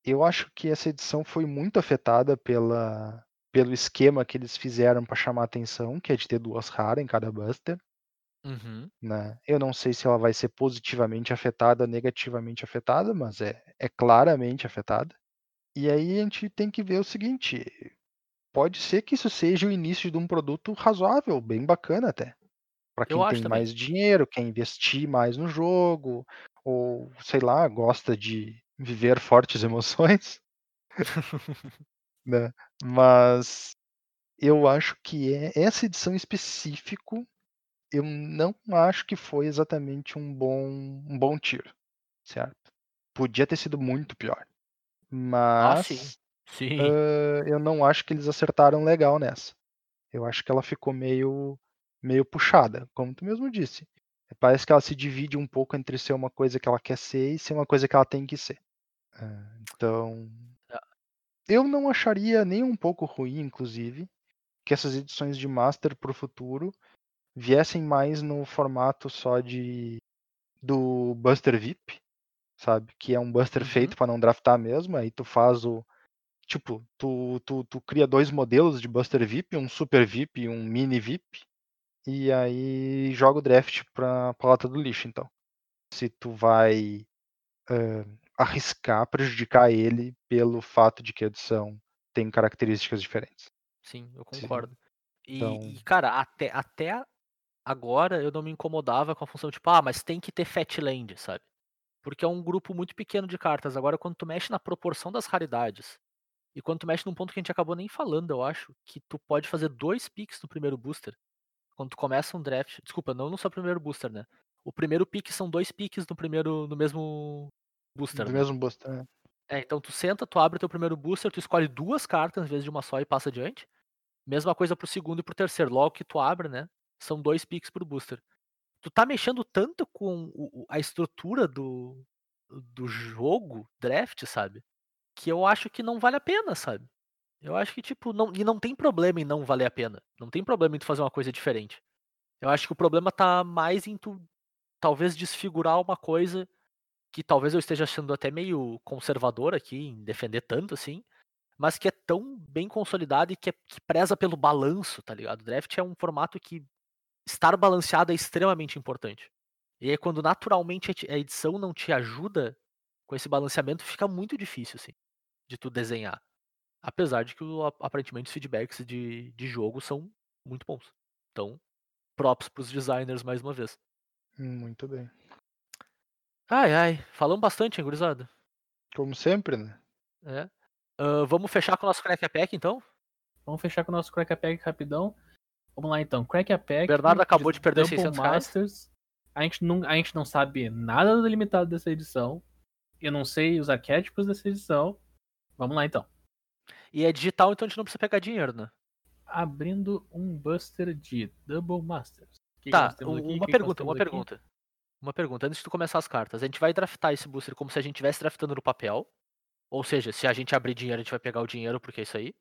eu acho que essa edição foi muito afetada pela pelo esquema que eles fizeram pra chamar atenção, que é de ter 2 raras em cada Buster. Uhum. Né, eu não sei se ela vai ser positivamente afetada, negativamente afetada, mas é é claramente afetada. E aí a gente tem que ver o seguinte, pode ser que isso seja o início de um produto razoável, bem bacana até. Eu quem tem também. mais dinheiro, quer investir mais no jogo, ou sei lá, gosta de viver fortes emoções. Né, mas eu acho que é essa edição específico, eu não acho que foi exatamente um bom um bom tiro, certo. Podia ter sido muito pior. Ah, sim. Mas, Sim. hã, eu não acho que eles acertaram legal nessa. Eu acho que ela ficou meio meio puxada, como tu mesmo disse. Parece que ela se divide um pouco entre ser uma coisa que ela quer ser e ser uma coisa que ela tem que ser. Hã, então Ah. eu não acharia nem um pouco ruim, inclusive, que essas edições de Master para o futuro viessem mais no formato só de do Buster VIP, sabe, que é um Buster Uhum. feito pra não draftar mesmo, aí tu faz o tipo, tu tu tu cria 2 modelos de Buster VIP, um Super VIP e um Mini VIP, e aí joga o draft pra pra lata do lixo então. Se tu vai, hã, arriscar prejudicar ele pelo fato de que a edição tem características diferentes. Sim, eu concordo. então E e cara, até até agora eu não me incomodava com a função tipo: "Ah, mas tem que ter Fatland", sabe. Porque é um grupo muito pequeno de cartas, agora quando tu mexe na proporção das raridades, e quando tu mexe num ponto que a gente acabou nem falando eu acho, que tu pode fazer 2 picks no primeiro booster, quando tu começa um draft desculpa, não no seu primeiro booster, né, o primeiro pick são 2 picks no primeiro no mesmo booster, Do né. mesmo booster, é. É, então tu senta, tu abre o teu primeiro booster, tu escolhe 2 cartas em vez de 1 só e passa adiante. Mesma coisa para o segundo e para o terceiro, logo que tu abre, né, são 2 picks para o booster. Tu tá mexendo tanto com o a estrutura do do jogo draft, sabe, que eu acho que não vale a pena, sabe. Eu acho que tipo, não e não tem problema em não valer a pena, não tem problema em tu fazer uma coisa diferente. Eu acho que o problema tá mais em tu, talvez desfigurar uma coisa, que talvez eu esteja achando até meio conservador aqui em defender tanto assim, mas que é tão bem consolidado e que é que preza pelo balanço, tá ligado. Draft é um formato que estar balanceado é extremamente importante. E aí quando naturalmente a edição não te ajuda com esse balanceamento, fica muito difícil, assim, de tu desenhar. Apesar de que o aparentemente os feedbacks de de jogo são muito bons. Então props pros designers mais uma vez. Muito bem. Ai, ai, falamos bastante, hein, gurizada? Como sempre, né? É. Ah, vamos fechar com o nosso Crack Pack, então? Vamos fechar com o nosso Crack a Pack rapidão. Vamos lá então. Crack a Pack. Bernardo acabou de perder Double 600 reais. Masters. A gente, não, a gente não sabe nada do limitado dessa edição. Eu não sei os arquétipos dessa edição. Vamos lá então. E é digital, então a gente não precisa pegar dinheiro, né? Abrindo um Buster de Double Masters. Que que Tá? O uma que que pergunta, uma aqui? pergunta. Uma pergunta, antes de tu começar as cartas. A gente vai draftar esse booster como se a gente estivesse draftando no papel. Ou seja, se a gente abrir dinheiro, a gente vai pegar o dinheiro, porque é isso aí.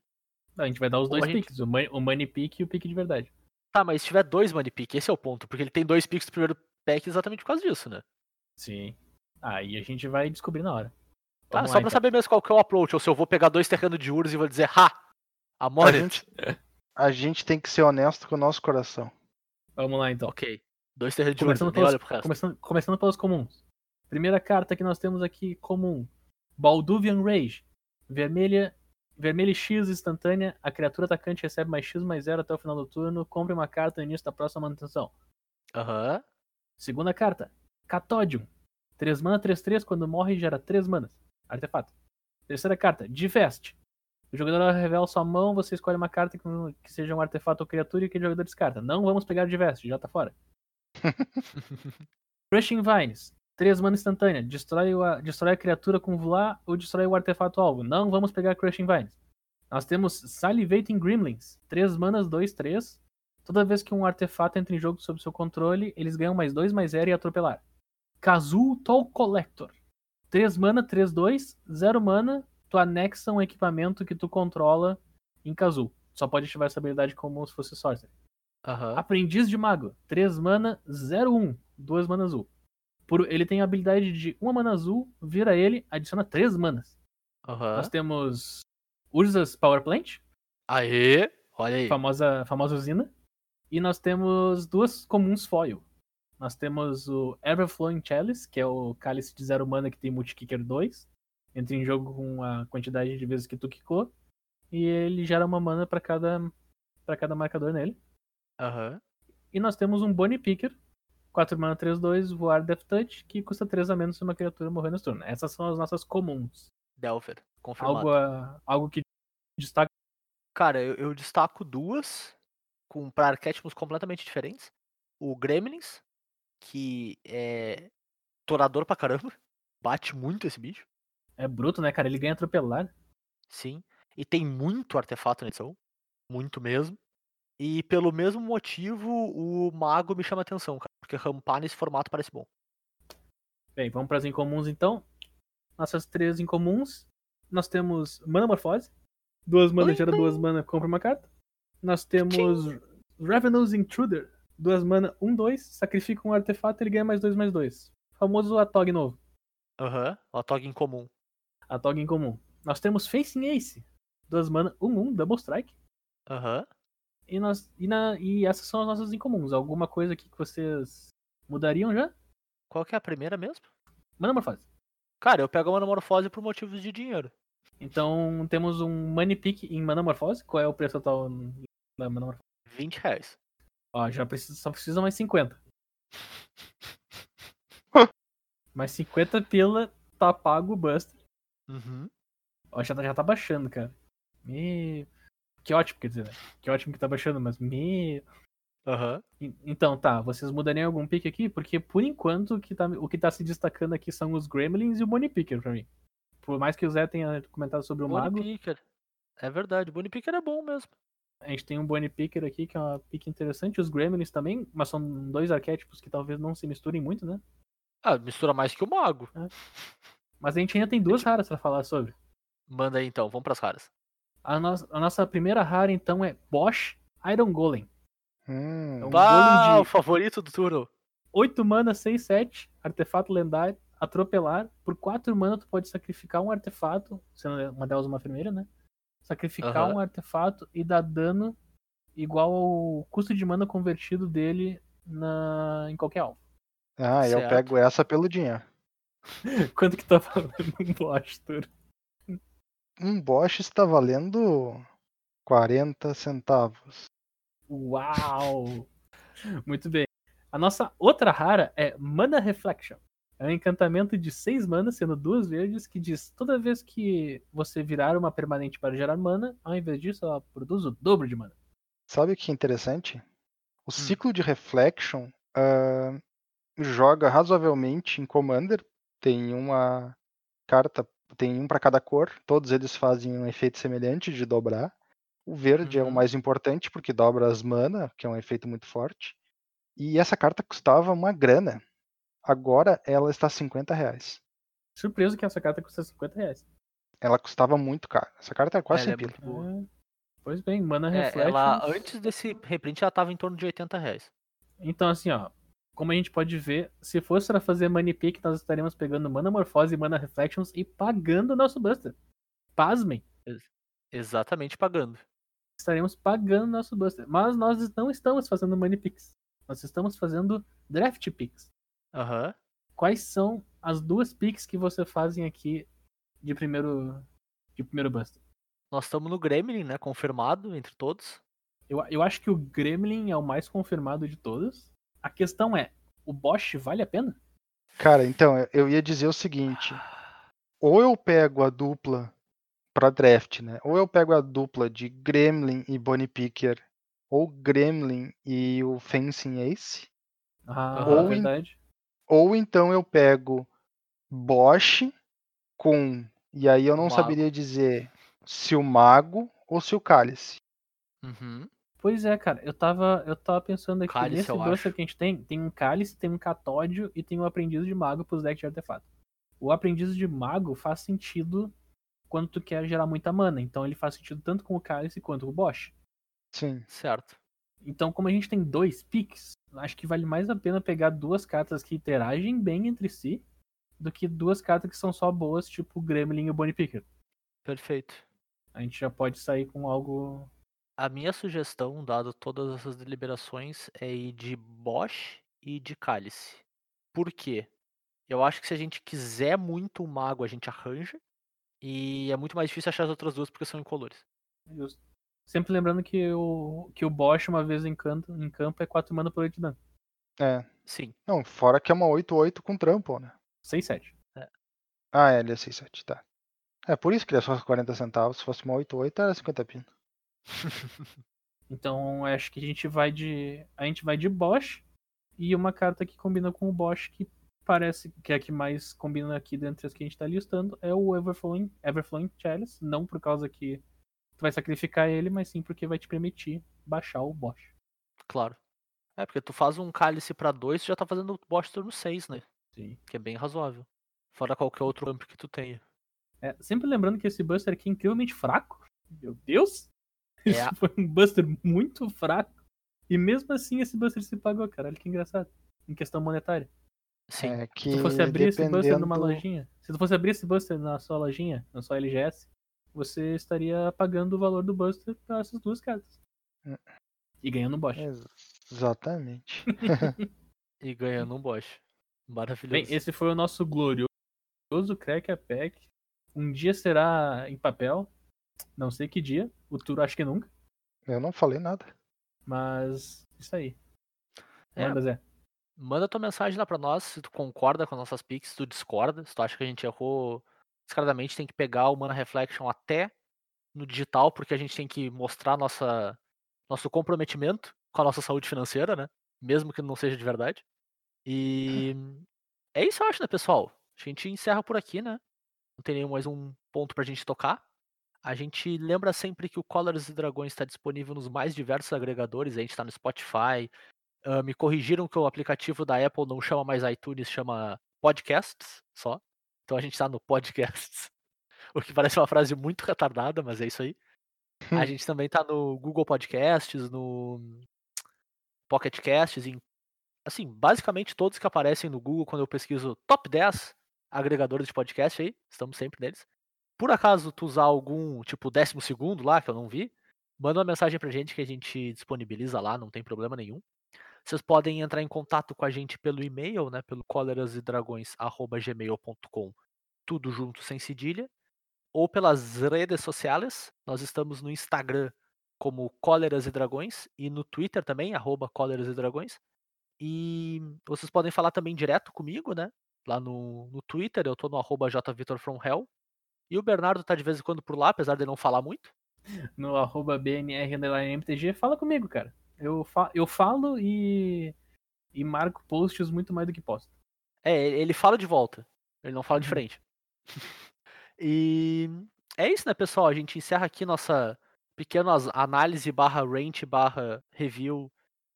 Não, a gente vai dar os Ou dois gente- piques, o, money, o money pick e o pique de verdade. Tá, mas se tiver dois money pick, esse é o ponto. Porque ele tem dois picks do primeiro pack exatamente por causa disso, né? Sim. Aí a gente vai descobrir na hora. Tá, Vamos só lá, pra então. saber mesmo qual que é o approach. Ou se eu vou pegar dois terrenos de juros e vou dizer, ha! A Amore! gente, a gente tem que ser honesto com o nosso coração. Vamos lá então. Ok. Dois terrenos de juros, Começando nem pelos, olha começando, começando pelos comuns. Primeira carta que nós temos aqui comum. Balduvian Rage. Vermelha, vermelha X instantânea. A criatura atacante recebe mais X mais 0 até o final do turno. Compre uma carta no início da próxima manutenção. Aham. Segunda carta. Catódium. 3 mana, 3, 3. Quando morre, gera 3 manas. Artefato. Terceira carta. Diveste. O jogador revela sua mão, você escolhe uma carta que, que seja um artefato ou criatura e que o jogador descarta. Não vamos pegar Diveste, já tá fora. Crushing Vines. 3 mana instantânea. Destrói, a- destrói a criatura com voar ou destrói o artefato alvo. Não vamos pegar Crushing Vines. Nós temos Salivating Gremlins. 3 manas, 2, 3. Toda vez que um artefato entra em jogo sob seu controle, eles ganham mais 2, mais 0 e atropelar. Kazoo Toll Collector. 3 mana, 3, 2. 0 mana, tu anexa um equipamento que tu controla em Kazoo. Só pode ativar essa habilidade como se fosse Sorcerer. Aham. Aprendiz de Mago. 3 mana, 0, 1. 2 mana azul. Por, ele tem a habilidade de 1 mana azul, vira ele, adiciona 3 manas. Aham. Nós temos Urza's Power Plant, Aê! Olha aí. famosa, famosa usina. E nós temos duas comuns foil. Nós temos o Everflowing Chalice, que é o cálice de 0 mana que tem multikicker 2. Entra em jogo com a quantidade de vezes que tu quicou. E ele gera uma mana para cada, pra cada marcador nele. Aham. E nós temos um Bonnie Picker, 4 mana 3, 2, voar Death Touch, que custa 3 a menos se uma criatura morrer nesse turno. Essas são as nossas comuns. Delver. Confirmado. Algo, a- algo que destaca. Cara, eu, eu destaco duas com para arquétipos completamente diferentes. O Gremlins, que é torador pra caramba. Bate muito esse bicho. É bruto, né, cara? Ele ganha atropelar. Sim. E tem muito artefato na edição. Muito mesmo. E pelo mesmo motivo, o mago me chama atenção, cara. Porque rampar nesse formato parece bom. Bem, vamos para as incomuns então. Nossas três incomuns. Nós temos Manamorfose. Duas mana Blim, gera duas mana, compra uma carta. Nós temos Ravenous Intruder. Duas mana, um, dois. Sacrifica um artefato ele ganha mais dois, mais dois. Famoso Atog novo. Aham. Uhum. Atog em comum. Atog em comum. Nós temos Facing Ace. Duas mana, um, um, Double Strike. Aham. E, nós, e, na, e essas são as nossas incomuns. Alguma coisa aqui que vocês mudariam já? Qual que é a primeira mesmo? Manamorfose. Cara, eu pego a Manamorfose por motivos de dinheiro. Então temos um Money Pick em Manamorfose. Qual é o preço total da Manamorfose? 20 reais. Ó, já precisa, só precisa mais 50. mais 50 pila, tá pago o Buster. Uhum. Ó, já tá, já tá baixando, cara. Me... Que ótimo, quer dizer, né? Que ótimo que tá baixando, mas me... Aham. En- Então, tá, vocês mudariam algum pick aqui? Porque por enquanto o que, tá, o que tá se destacando aqui são os Gremlins e o Bonnie Picker pra mim. Por mais que o Zé tenha comentado sobre o Bonnie Mago, Picker. É verdade, Bonnie Picker é bom mesmo. A gente tem um Bonnie Picker aqui, que é uma pick interessante, os Gremlins também, mas são dois arquétipos que talvez não se misturem muito, né? Ah, mistura mais que o mago. Mas a gente ainda tem duas raras pra falar sobre. Manda aí então, vamos pras raras. A, nossa a nossa primeira rara, então, é Bosch Iron Golem. Hum, É um Ah, golem o de favorito do turno. 8 mana, 6, 7, artefato lendário, atropelar. Por 4 mana, tu pode sacrificar um artefato, sendo uma delas uma vermelha, né? Sacrificar Aham. um artefato e dar dano igual ao custo de mana convertido dele na... em qualquer alvo. ah, eu certo. pego essa pelo dinheiro. Quanto que tá falando um Bosch, Turo? Um Bosch está valendo 40 centavos. Uau! Muito bem. A nossa outra rara é Mana Reflection. É um encantamento de 6 manas, sendo duas verdes, que diz toda vez que você virar uma permanente para gerar mana, ao invés disso, ela produz o dobro de mana. Sabe o que é interessante? O ciclo de Reflection ah, joga razoavelmente em Commander. Tem uma carta, tem um para cada cor. Todos eles fazem um efeito semelhante de dobrar. O verde é o Uhum. mais importante porque dobra as mana, que é um efeito muito forte. E essa carta custava uma grana. Agora ela está 50 reais. Surpreso que essa carta custa 50 reais. Ela custava muito caro. Essa carta é quase Ela 100 é pila. É, Pois bem, Mana É, ela, antes desse reprint, ela tava em torno de 80 reais. Então, assim, ó. Como a gente pode ver, se fosse pra fazer Money Pick, nós estaremos pegando Mana Morphose e Mana Reflections e pagando o nosso Buster. Pasmem, Exatamente pagando. estaremos pagando o nosso Buster. Mas nós não estamos fazendo Money Picks. Nós estamos fazendo Draft Picks. Aham. Quais são as duas picks que você fazem aqui de primeiro, de primeiro Buster? Nós estamos no Gremlin, né? Confirmado entre todos. Eu, eu acho que o Gremlin é o mais confirmado de todos. A questão é, o Bosch vale a pena? Cara, então, eu- ia dizer o seguinte. Ou eu pego a dupla pra draft, né? Ou eu pego a dupla de Gremlin e Bonnie Picker, ou Gremlin e o Fencing Ace, Ah, Ou em- verdade. Ou então eu pego Bosch com, e aí eu não Mago. saberia dizer se o Mago ou se o Cálice. Uhum. Pois é, cara, eu tava, eu tava pensando aqui, Cálice, nesse Buster acho. que a gente tem, tem um cálice, tem um catódio e tem um aprendiz de mago pros decks de artefato. O aprendiz de mago faz sentido quando tu quer gerar muita mana, então ele faz sentido tanto com o cálice quanto com o Bosch. Sim. Certo. Então, como a gente tem dois picks, acho que vale mais a pena pegar duas cartas que interagem bem entre si do que duas cartas que são só boas, tipo o Gremlin e o Bonnie Picker. Perfeito. A gente já pode sair com algo. A minha sugestão, dado todas essas deliberações, é ir de Bosch e de Cálice. Por quê? Eu acho que se a gente quiser muito o mago, a gente arranja. E é muito mais difícil achar as outras duas porque são incolores. Justo. Sempre lembrando que o, que o Bosch, uma vez em, canto, em campo, é 4 mana por 8 de dano. É. Sim. Não, fora que é uma 8-8 com trampo, né? 6, 7. Ah, é, ele é 6-7, tá. É por isso que ele é só 40 centavos. Se fosse uma 8-8, era 50 pino. Então acho que a gente vai de. A gente vai de Bosch e uma carta que combina com o Bosch que parece que é a que mais combina aqui dentre as que a gente tá listando é o Everflowing, Everflowing Chalice. Não por causa que tu vai sacrificar ele, mas sim porque vai te permitir baixar o Bosch. Claro. É, porque tu faz um cálice pra dois, tu já tá fazendo o Bosch turno 6, né? Sim. Que é bem razoável. Fora qualquer outro campo que tu tenha. É, sempre lembrando que esse Buster aqui é incrivelmente fraco. Meu Deus! É foi um Buster muito fraco. E mesmo assim esse Buster se pagou, caralho, que engraçado. Em questão monetária. Sim. É que Se tu fosse abrir esse Buster numa dependendo- lojinha, se tu fosse abrir esse Buster na sua lojinha, na sua LGS, você estaria pagando o valor do Buster para essas duas cartas. Hum. E ganhando um Bosch. Ex- Exatamente. E ganhando um Bosch. Maravilhoso. Bem, esse foi o nosso glorioso Cracker Pack. Um dia será em papel. Não sei que dia. O Turo acho que nunca. Eu não falei nada. Mas isso aí. É, Manda, Zé. Manda tua mensagem lá pra nós se tu concorda com as nossas picks, se tu discorda, se tu acha que a gente errou descaradamente, tem que pegar o Mana Reflection até no digital, porque a gente tem que mostrar nossa, nosso comprometimento com a nossa saúde financeira, né? Mesmo que não seja de verdade. E é isso, eu acho, né, pessoal? A gente encerra por aqui, né? Não tem nenhum mais um ponto pra gente tocar. A gente lembra sempre que o Colors e Dragões está disponível nos mais diversos agregadores. A gente está no Spotify, ah, me corrigiram que o aplicativo da Apple não chama mais iTunes, chama Podcasts só. Então a gente tá no Podcasts. O que parece uma frase muito retardada, mas é isso aí. A gente também tá no Google Podcasts, no Pocket Casts, em, assim, basicamente todos que aparecem no Google quando eu pesquiso top 10 agregadores de podcast aí, estamos sempre neles. Por acaso tu usar algum, tipo, décimo segundo lá, que eu não vi, manda uma mensagem pra gente que a gente disponibiliza lá, não tem problema nenhum. Vocês podem entrar em contato com a gente pelo e-mail, né, pelo colerasedragões@gmail.com, tudo junto sem cedilha, ou pelas redes sociais. Nós estamos no Instagram como Cóleras e Dragões, e no Twitter também, arroba Cóleras e Dragões. E vocês podem falar também direto comigo, né? Lá no, no Twitter, eu tô no arroba jvitorfromhell. E o Bernardo tá de vez em quando por lá, apesar de não falar muito. No arroba BNR_MTG, fala comigo, cara. Eu, fa eu falo e, e marco posts muito mais do que posto. É, ele fala de volta. Ele não fala de Uhum. frente. e é isso, né, pessoal? A gente encerra aqui nossa pequena análise barra rant barra review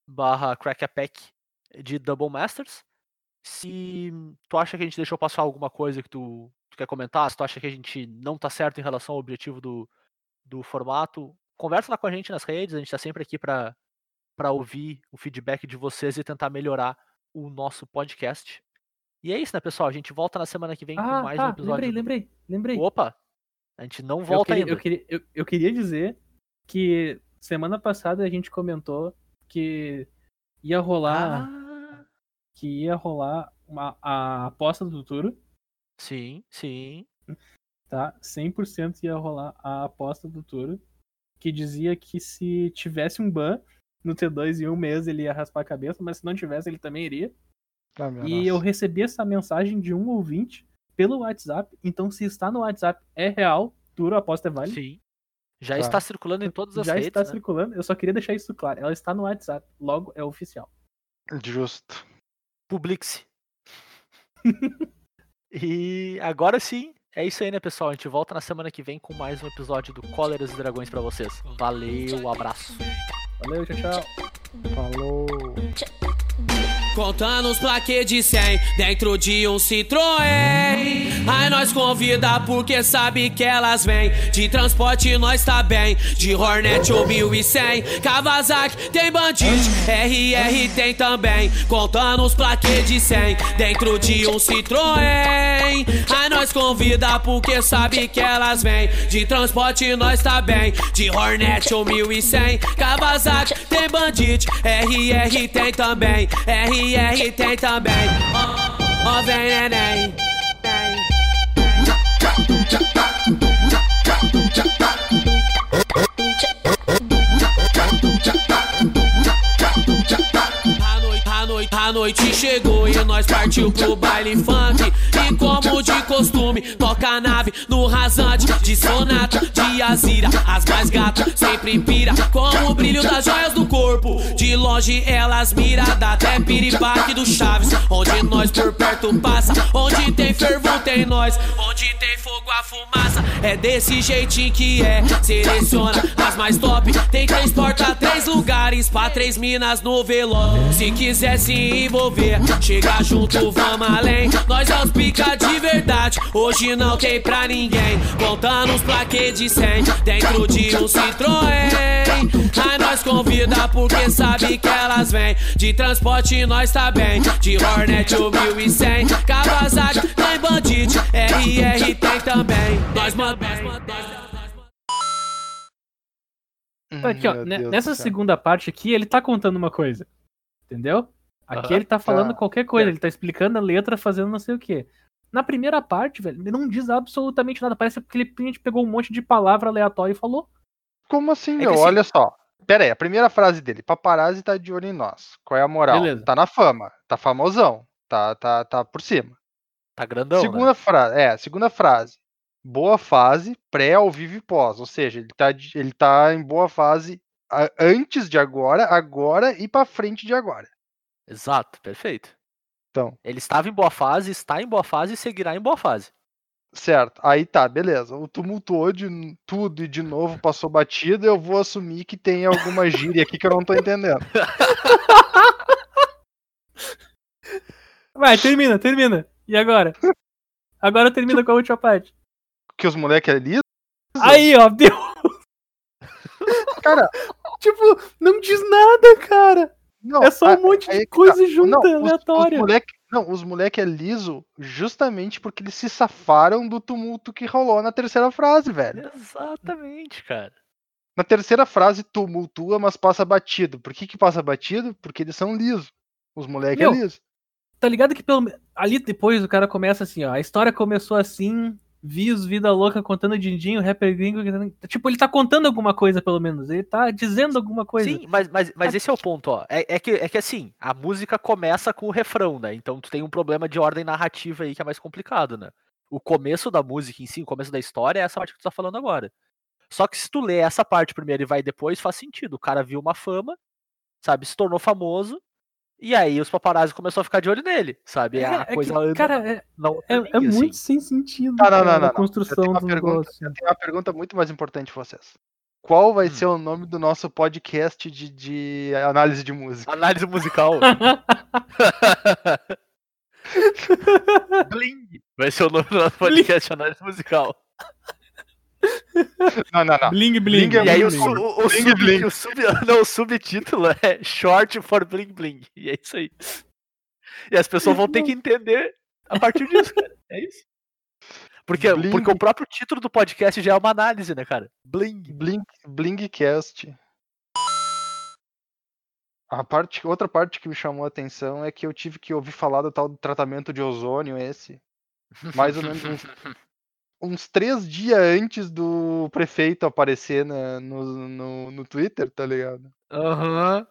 barra crack a pack de Double Masters. Se tu acha que a gente deixou passar alguma coisa que tu, tu quer comentar, se tu acha que a gente não tá certo em relação ao objetivo do, do formato, conversa lá com a gente nas redes, a gente tá sempre aqui pra para ouvir o feedback de vocês e tentar melhorar o nosso podcast. E é isso, né, pessoal? A gente volta na semana que vem com Ah, mais um tá, episódio. lembrei, lembrei, lembrei. Opa! A gente não Eu volta queria, ainda. eu, queria, eu, eu queria dizer que semana passada a gente comentou que ia rolar, Ah, que ia rolar uma, a aposta do futuro, sim, sim. tá? 100% ia rolar a aposta do futuro, que dizia que se tivesse um ban no T2 em um mês ele ia raspar a cabeça, mas se não tivesse ele também iria. Ah, E eu nossa. recebi essa mensagem de um ouvinte pelo WhatsApp, então se está no WhatsApp é real, Turo, a aposta é válida. Sim. Já Tá. está circulando em todas as Já redes. está né? circulando, eu só queria deixar isso claro. Ela está no WhatsApp, logo é oficial. Justo. Publix. e agora sim, é isso aí, né, pessoal? A gente volta na semana que vem com mais um episódio do Cóleras e Dragões pra vocês. Valeu, abraço. Valeu, tchau, tchau. Falou. Contando os plaquês de 100 dentro de um Citroën. Aí nós convida porque sabe que elas vêm. De transporte nós tá bem. De Hornet ou 1100. Kawasaki tem Bandit. RR tem também. Contando os plaquês de 100 dentro de um Citroën. Aí nós convida porque sabe que elas vêm. De transporte nós tá bem. De Hornet ou 1100. Kawasaki tem Bandit. RR tem também. RR tem também. Ó, ó, vem neném. A a noite, chegou e nós partiu pro baile funk. E como de costume, toca a nave no rasante de sonata, de azira. As mais gatas sempre pira com o brilho das joias do corpo. De longe elas mira, dá até piripaque do Chaves. Onde nós por perto passa, onde tem fervo tem nós. Onde tem fogo a fumaça, é desse jeitinho que é. Seleciona as mais top, tem três porta, três lugares pra três minas no velório. Se quiser se envolver, chega junto, vamos além. Nós é os pica de verdade, hoje não tem pra ninguém. Contando os plaquês de 100 dentro de um Citroën. Aí nós convida porque sabe que elas vêm. De transporte nós tá bem, de Hornet o 1100. Kawasaki tem Bandit, RR tem também. Nós mandamos. Tá aqui, ó. Nessa segunda parte aqui, ele tá contando uma coisa. Entendeu? Aqui ele tá falando tá. qualquer coisa, ele tá explicando a letra, fazendo não sei o quê. Na primeira parte, velho, ele não diz absolutamente nada. Parece que ele pegou um monte de palavra aleatória e falou. Como assim, que meu? assim- Olha só. Pera aí, a primeira frase dele. Paparazzi tá de olho em nós. Qual é a moral? Beleza. Tá na fama. Tá famosão. Tá, tá, tá por cima. Tá grandão, segunda né? frase. É, segunda frase. Boa fase, pré, ao vivo e pós. Ou seja, ele tá, de- ele tá em boa fase antes de agora, agora e pra frente de agora. Exato, perfeito. Então. Ele estava em boa fase, está em boa fase e seguirá em boa fase. Certo. Aí tá, beleza. O tumultuou de tudo e de novo passou batida. Eu vou assumir que tem alguma gíria aqui que eu não tô entendendo. Vai, termina, termina. E agora? Agora termina com a última parte. Que os moleques é liso? Aí, ó, deu. Cara, Tipo, não diz nada, cara. não. É só a- um monte aí de que tá. coisa junta, Não, os- os aleatória. moleque- não, os moleque é liso justamente porque eles se safaram do tumulto que rolou na terceira frase, velho. Exatamente, cara. Na terceira frase, tumultua, mas passa batido. Por que que passa batido? Porque eles são lisos. Os moleque Meu, é liso. Tá ligado que pelo ali depois o cara começa assim, ó. A história começou assim Vios, Vida Louca contando Dindinho, rapper gringo. Tipo, ele tá contando alguma coisa, pelo menos. Ele tá dizendo alguma coisa. Sim, mas, mas, mas esse é o ponto, ó. É, é que, é que assim, a música começa com o refrão, né? Então tu tem um problema de ordem narrativa aí que é mais complicado, né? O começo da música em si, o começo da história é essa parte que tu tá falando agora. Só que se tu lê essa parte primeiro e vai depois, faz sentido. O cara viu uma fama, sabe? Se tornou famoso. E aí os paparazzi começou a ficar de olho nele, sabe? a É, é que, coisa anda cara, é, outra é, é muito assim. sem sentido. Não, não, não, a não, não. construção do pergunta, negócio. eu tenho uma pergunta muito mais importante pra vocês. Qual vai Hum. ser o nome do nosso podcast de, de análise de música? Análise musical. Bling. Vai ser o nome do nosso podcast, análise musical. Não, não, não. Bling, bling. Bling é E aí o, Bling, bling. o, o Bling, sub, bling. o sub- não, o subtítulo é Short for Bling Bling. E é isso aí. E as pessoas vão ter que entender a partir disso, cara. É isso. Porque, Bling. porque o próprio título do podcast já é uma análise, né, cara? Bling. Bling, Blingcast. A parte, outra parte que me chamou a atenção é que eu tive que ouvir falar do tal do tratamento de ozônio esse. Mais ou menos uns, uns três dias antes do prefeito aparecer na- no, no, no Twitter, tá ligado? Aham.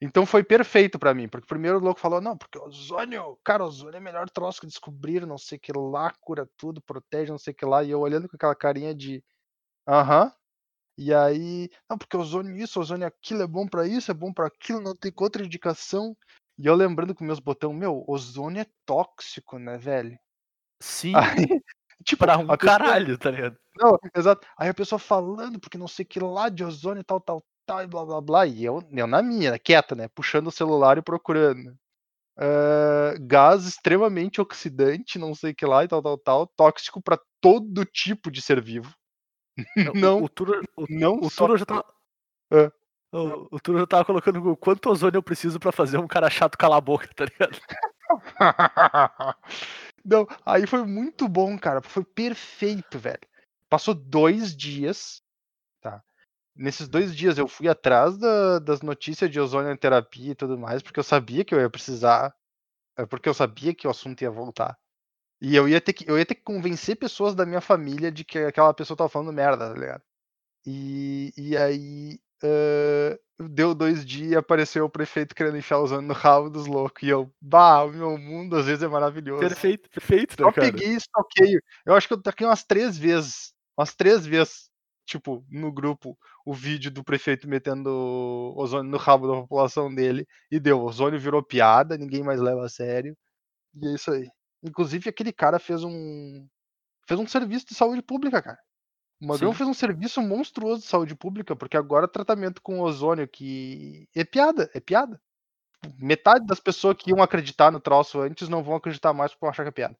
Então foi perfeito pra mim, porque primeiro o louco falou, não, porque ozônio, cara, ozônio é o melhor troço que descobriram, não sei o que lá, cura tudo, protege, não sei o que lá, e eu olhando com aquela carinha de, aham, e aí, não, porque ozônio isso, ozônio aquilo, é bom pra isso, é bom pra aquilo, não tem contraindicação, e eu lembrando com meus botão, meu, ozônio é tóxico, né, velho? Sim, Aí, tipo, pra um pessoa- caralho, tá ligado? não, exato. Aí a pessoa falando, porque não sei que lá de ozônio, tal, tal, tal, e blá blá blá. E eu, eu na minha, quieta, né? Puxando o celular e procurando. Ah, gás extremamente oxidante, não sei que lá e tal, tal, tal. Tóxico pra todo tipo de ser vivo. Não, O, Turo, o, não o só. Já tava. É. O, o Turo já tava colocando o quanto ozônio eu preciso pra fazer um cara chato calar a boca, tá ligado? Não, aí foi muito bom, cara. Foi perfeito, velho. Passou dois dias, tá? Nesses dois dias eu fui atrás da- das notícias de ozônio terapia e tudo mais, porque eu sabia que eu ia precisar, é, porque eu sabia que o assunto ia voltar. E eu ia ter que, eu ia ter que convencer pessoas da minha família de que aquela pessoa tava falando merda, tá ligado? E, e aí eh, deu dois dias e apareceu o prefeito querendo enfiar ozônio no rabo dos loucos. E eu, bah, o meu mundo às vezes é maravilhoso. Perfeito, perfeito, né, Só cara? peguei e stalkeio. Eu acho que eu taquei umas três vezes. Umas três vezes, tipo, no grupo, o vídeo do prefeito metendo ozônio no rabo da população dele. E deu. Ozônio virou piada, ninguém mais leva a sério. E é isso aí. Inclusive, aquele cara fez um. Fez um serviço de saúde pública, cara. O Magrão Sim. fez um serviço monstruoso de saúde pública, porque agora tratamento com ozônio que é piada, é piada. Metade das pessoas que iam acreditar no troço antes não vão acreditar mais porque vão achar que é piada.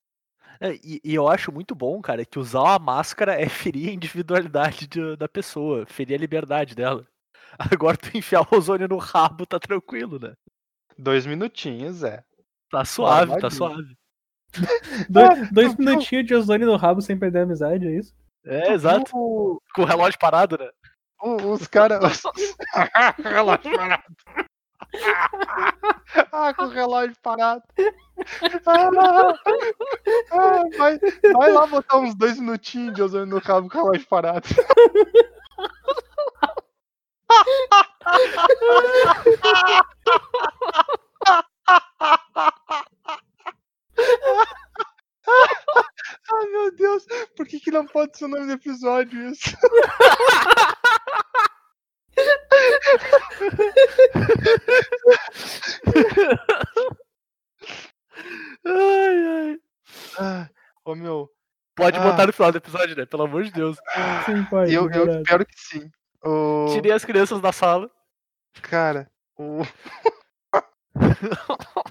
É, e, e eu acho muito bom, cara, que usar a máscara é ferir a individualidade de- da pessoa, ferir a liberdade dela. Agora tu enfiar o ozônio no rabo, tá tranquilo, né? Dois minutinhos, é. Tá suave, tá suave. Dois, dois minutinhos de ozônio no rabo sem perder a amizade, é isso? É, exato. O- Com o relógio parado, né? o- os caras. relógio parado. ah, com o relógio parado. Ah, ah, vai, vai lá botar uns dois minutinhos de ozônio no cabo com o relógio parado. Ai meu Deus, por que, que não pode ser o nome do episódio isso? Ai, ai. Ah, ô meu, Pode Ah. botar no final do episódio, né? Pelo amor de Deus. Sim, pode. eu, eu espero que sim. O, Tirei as crianças da sala. cara, o,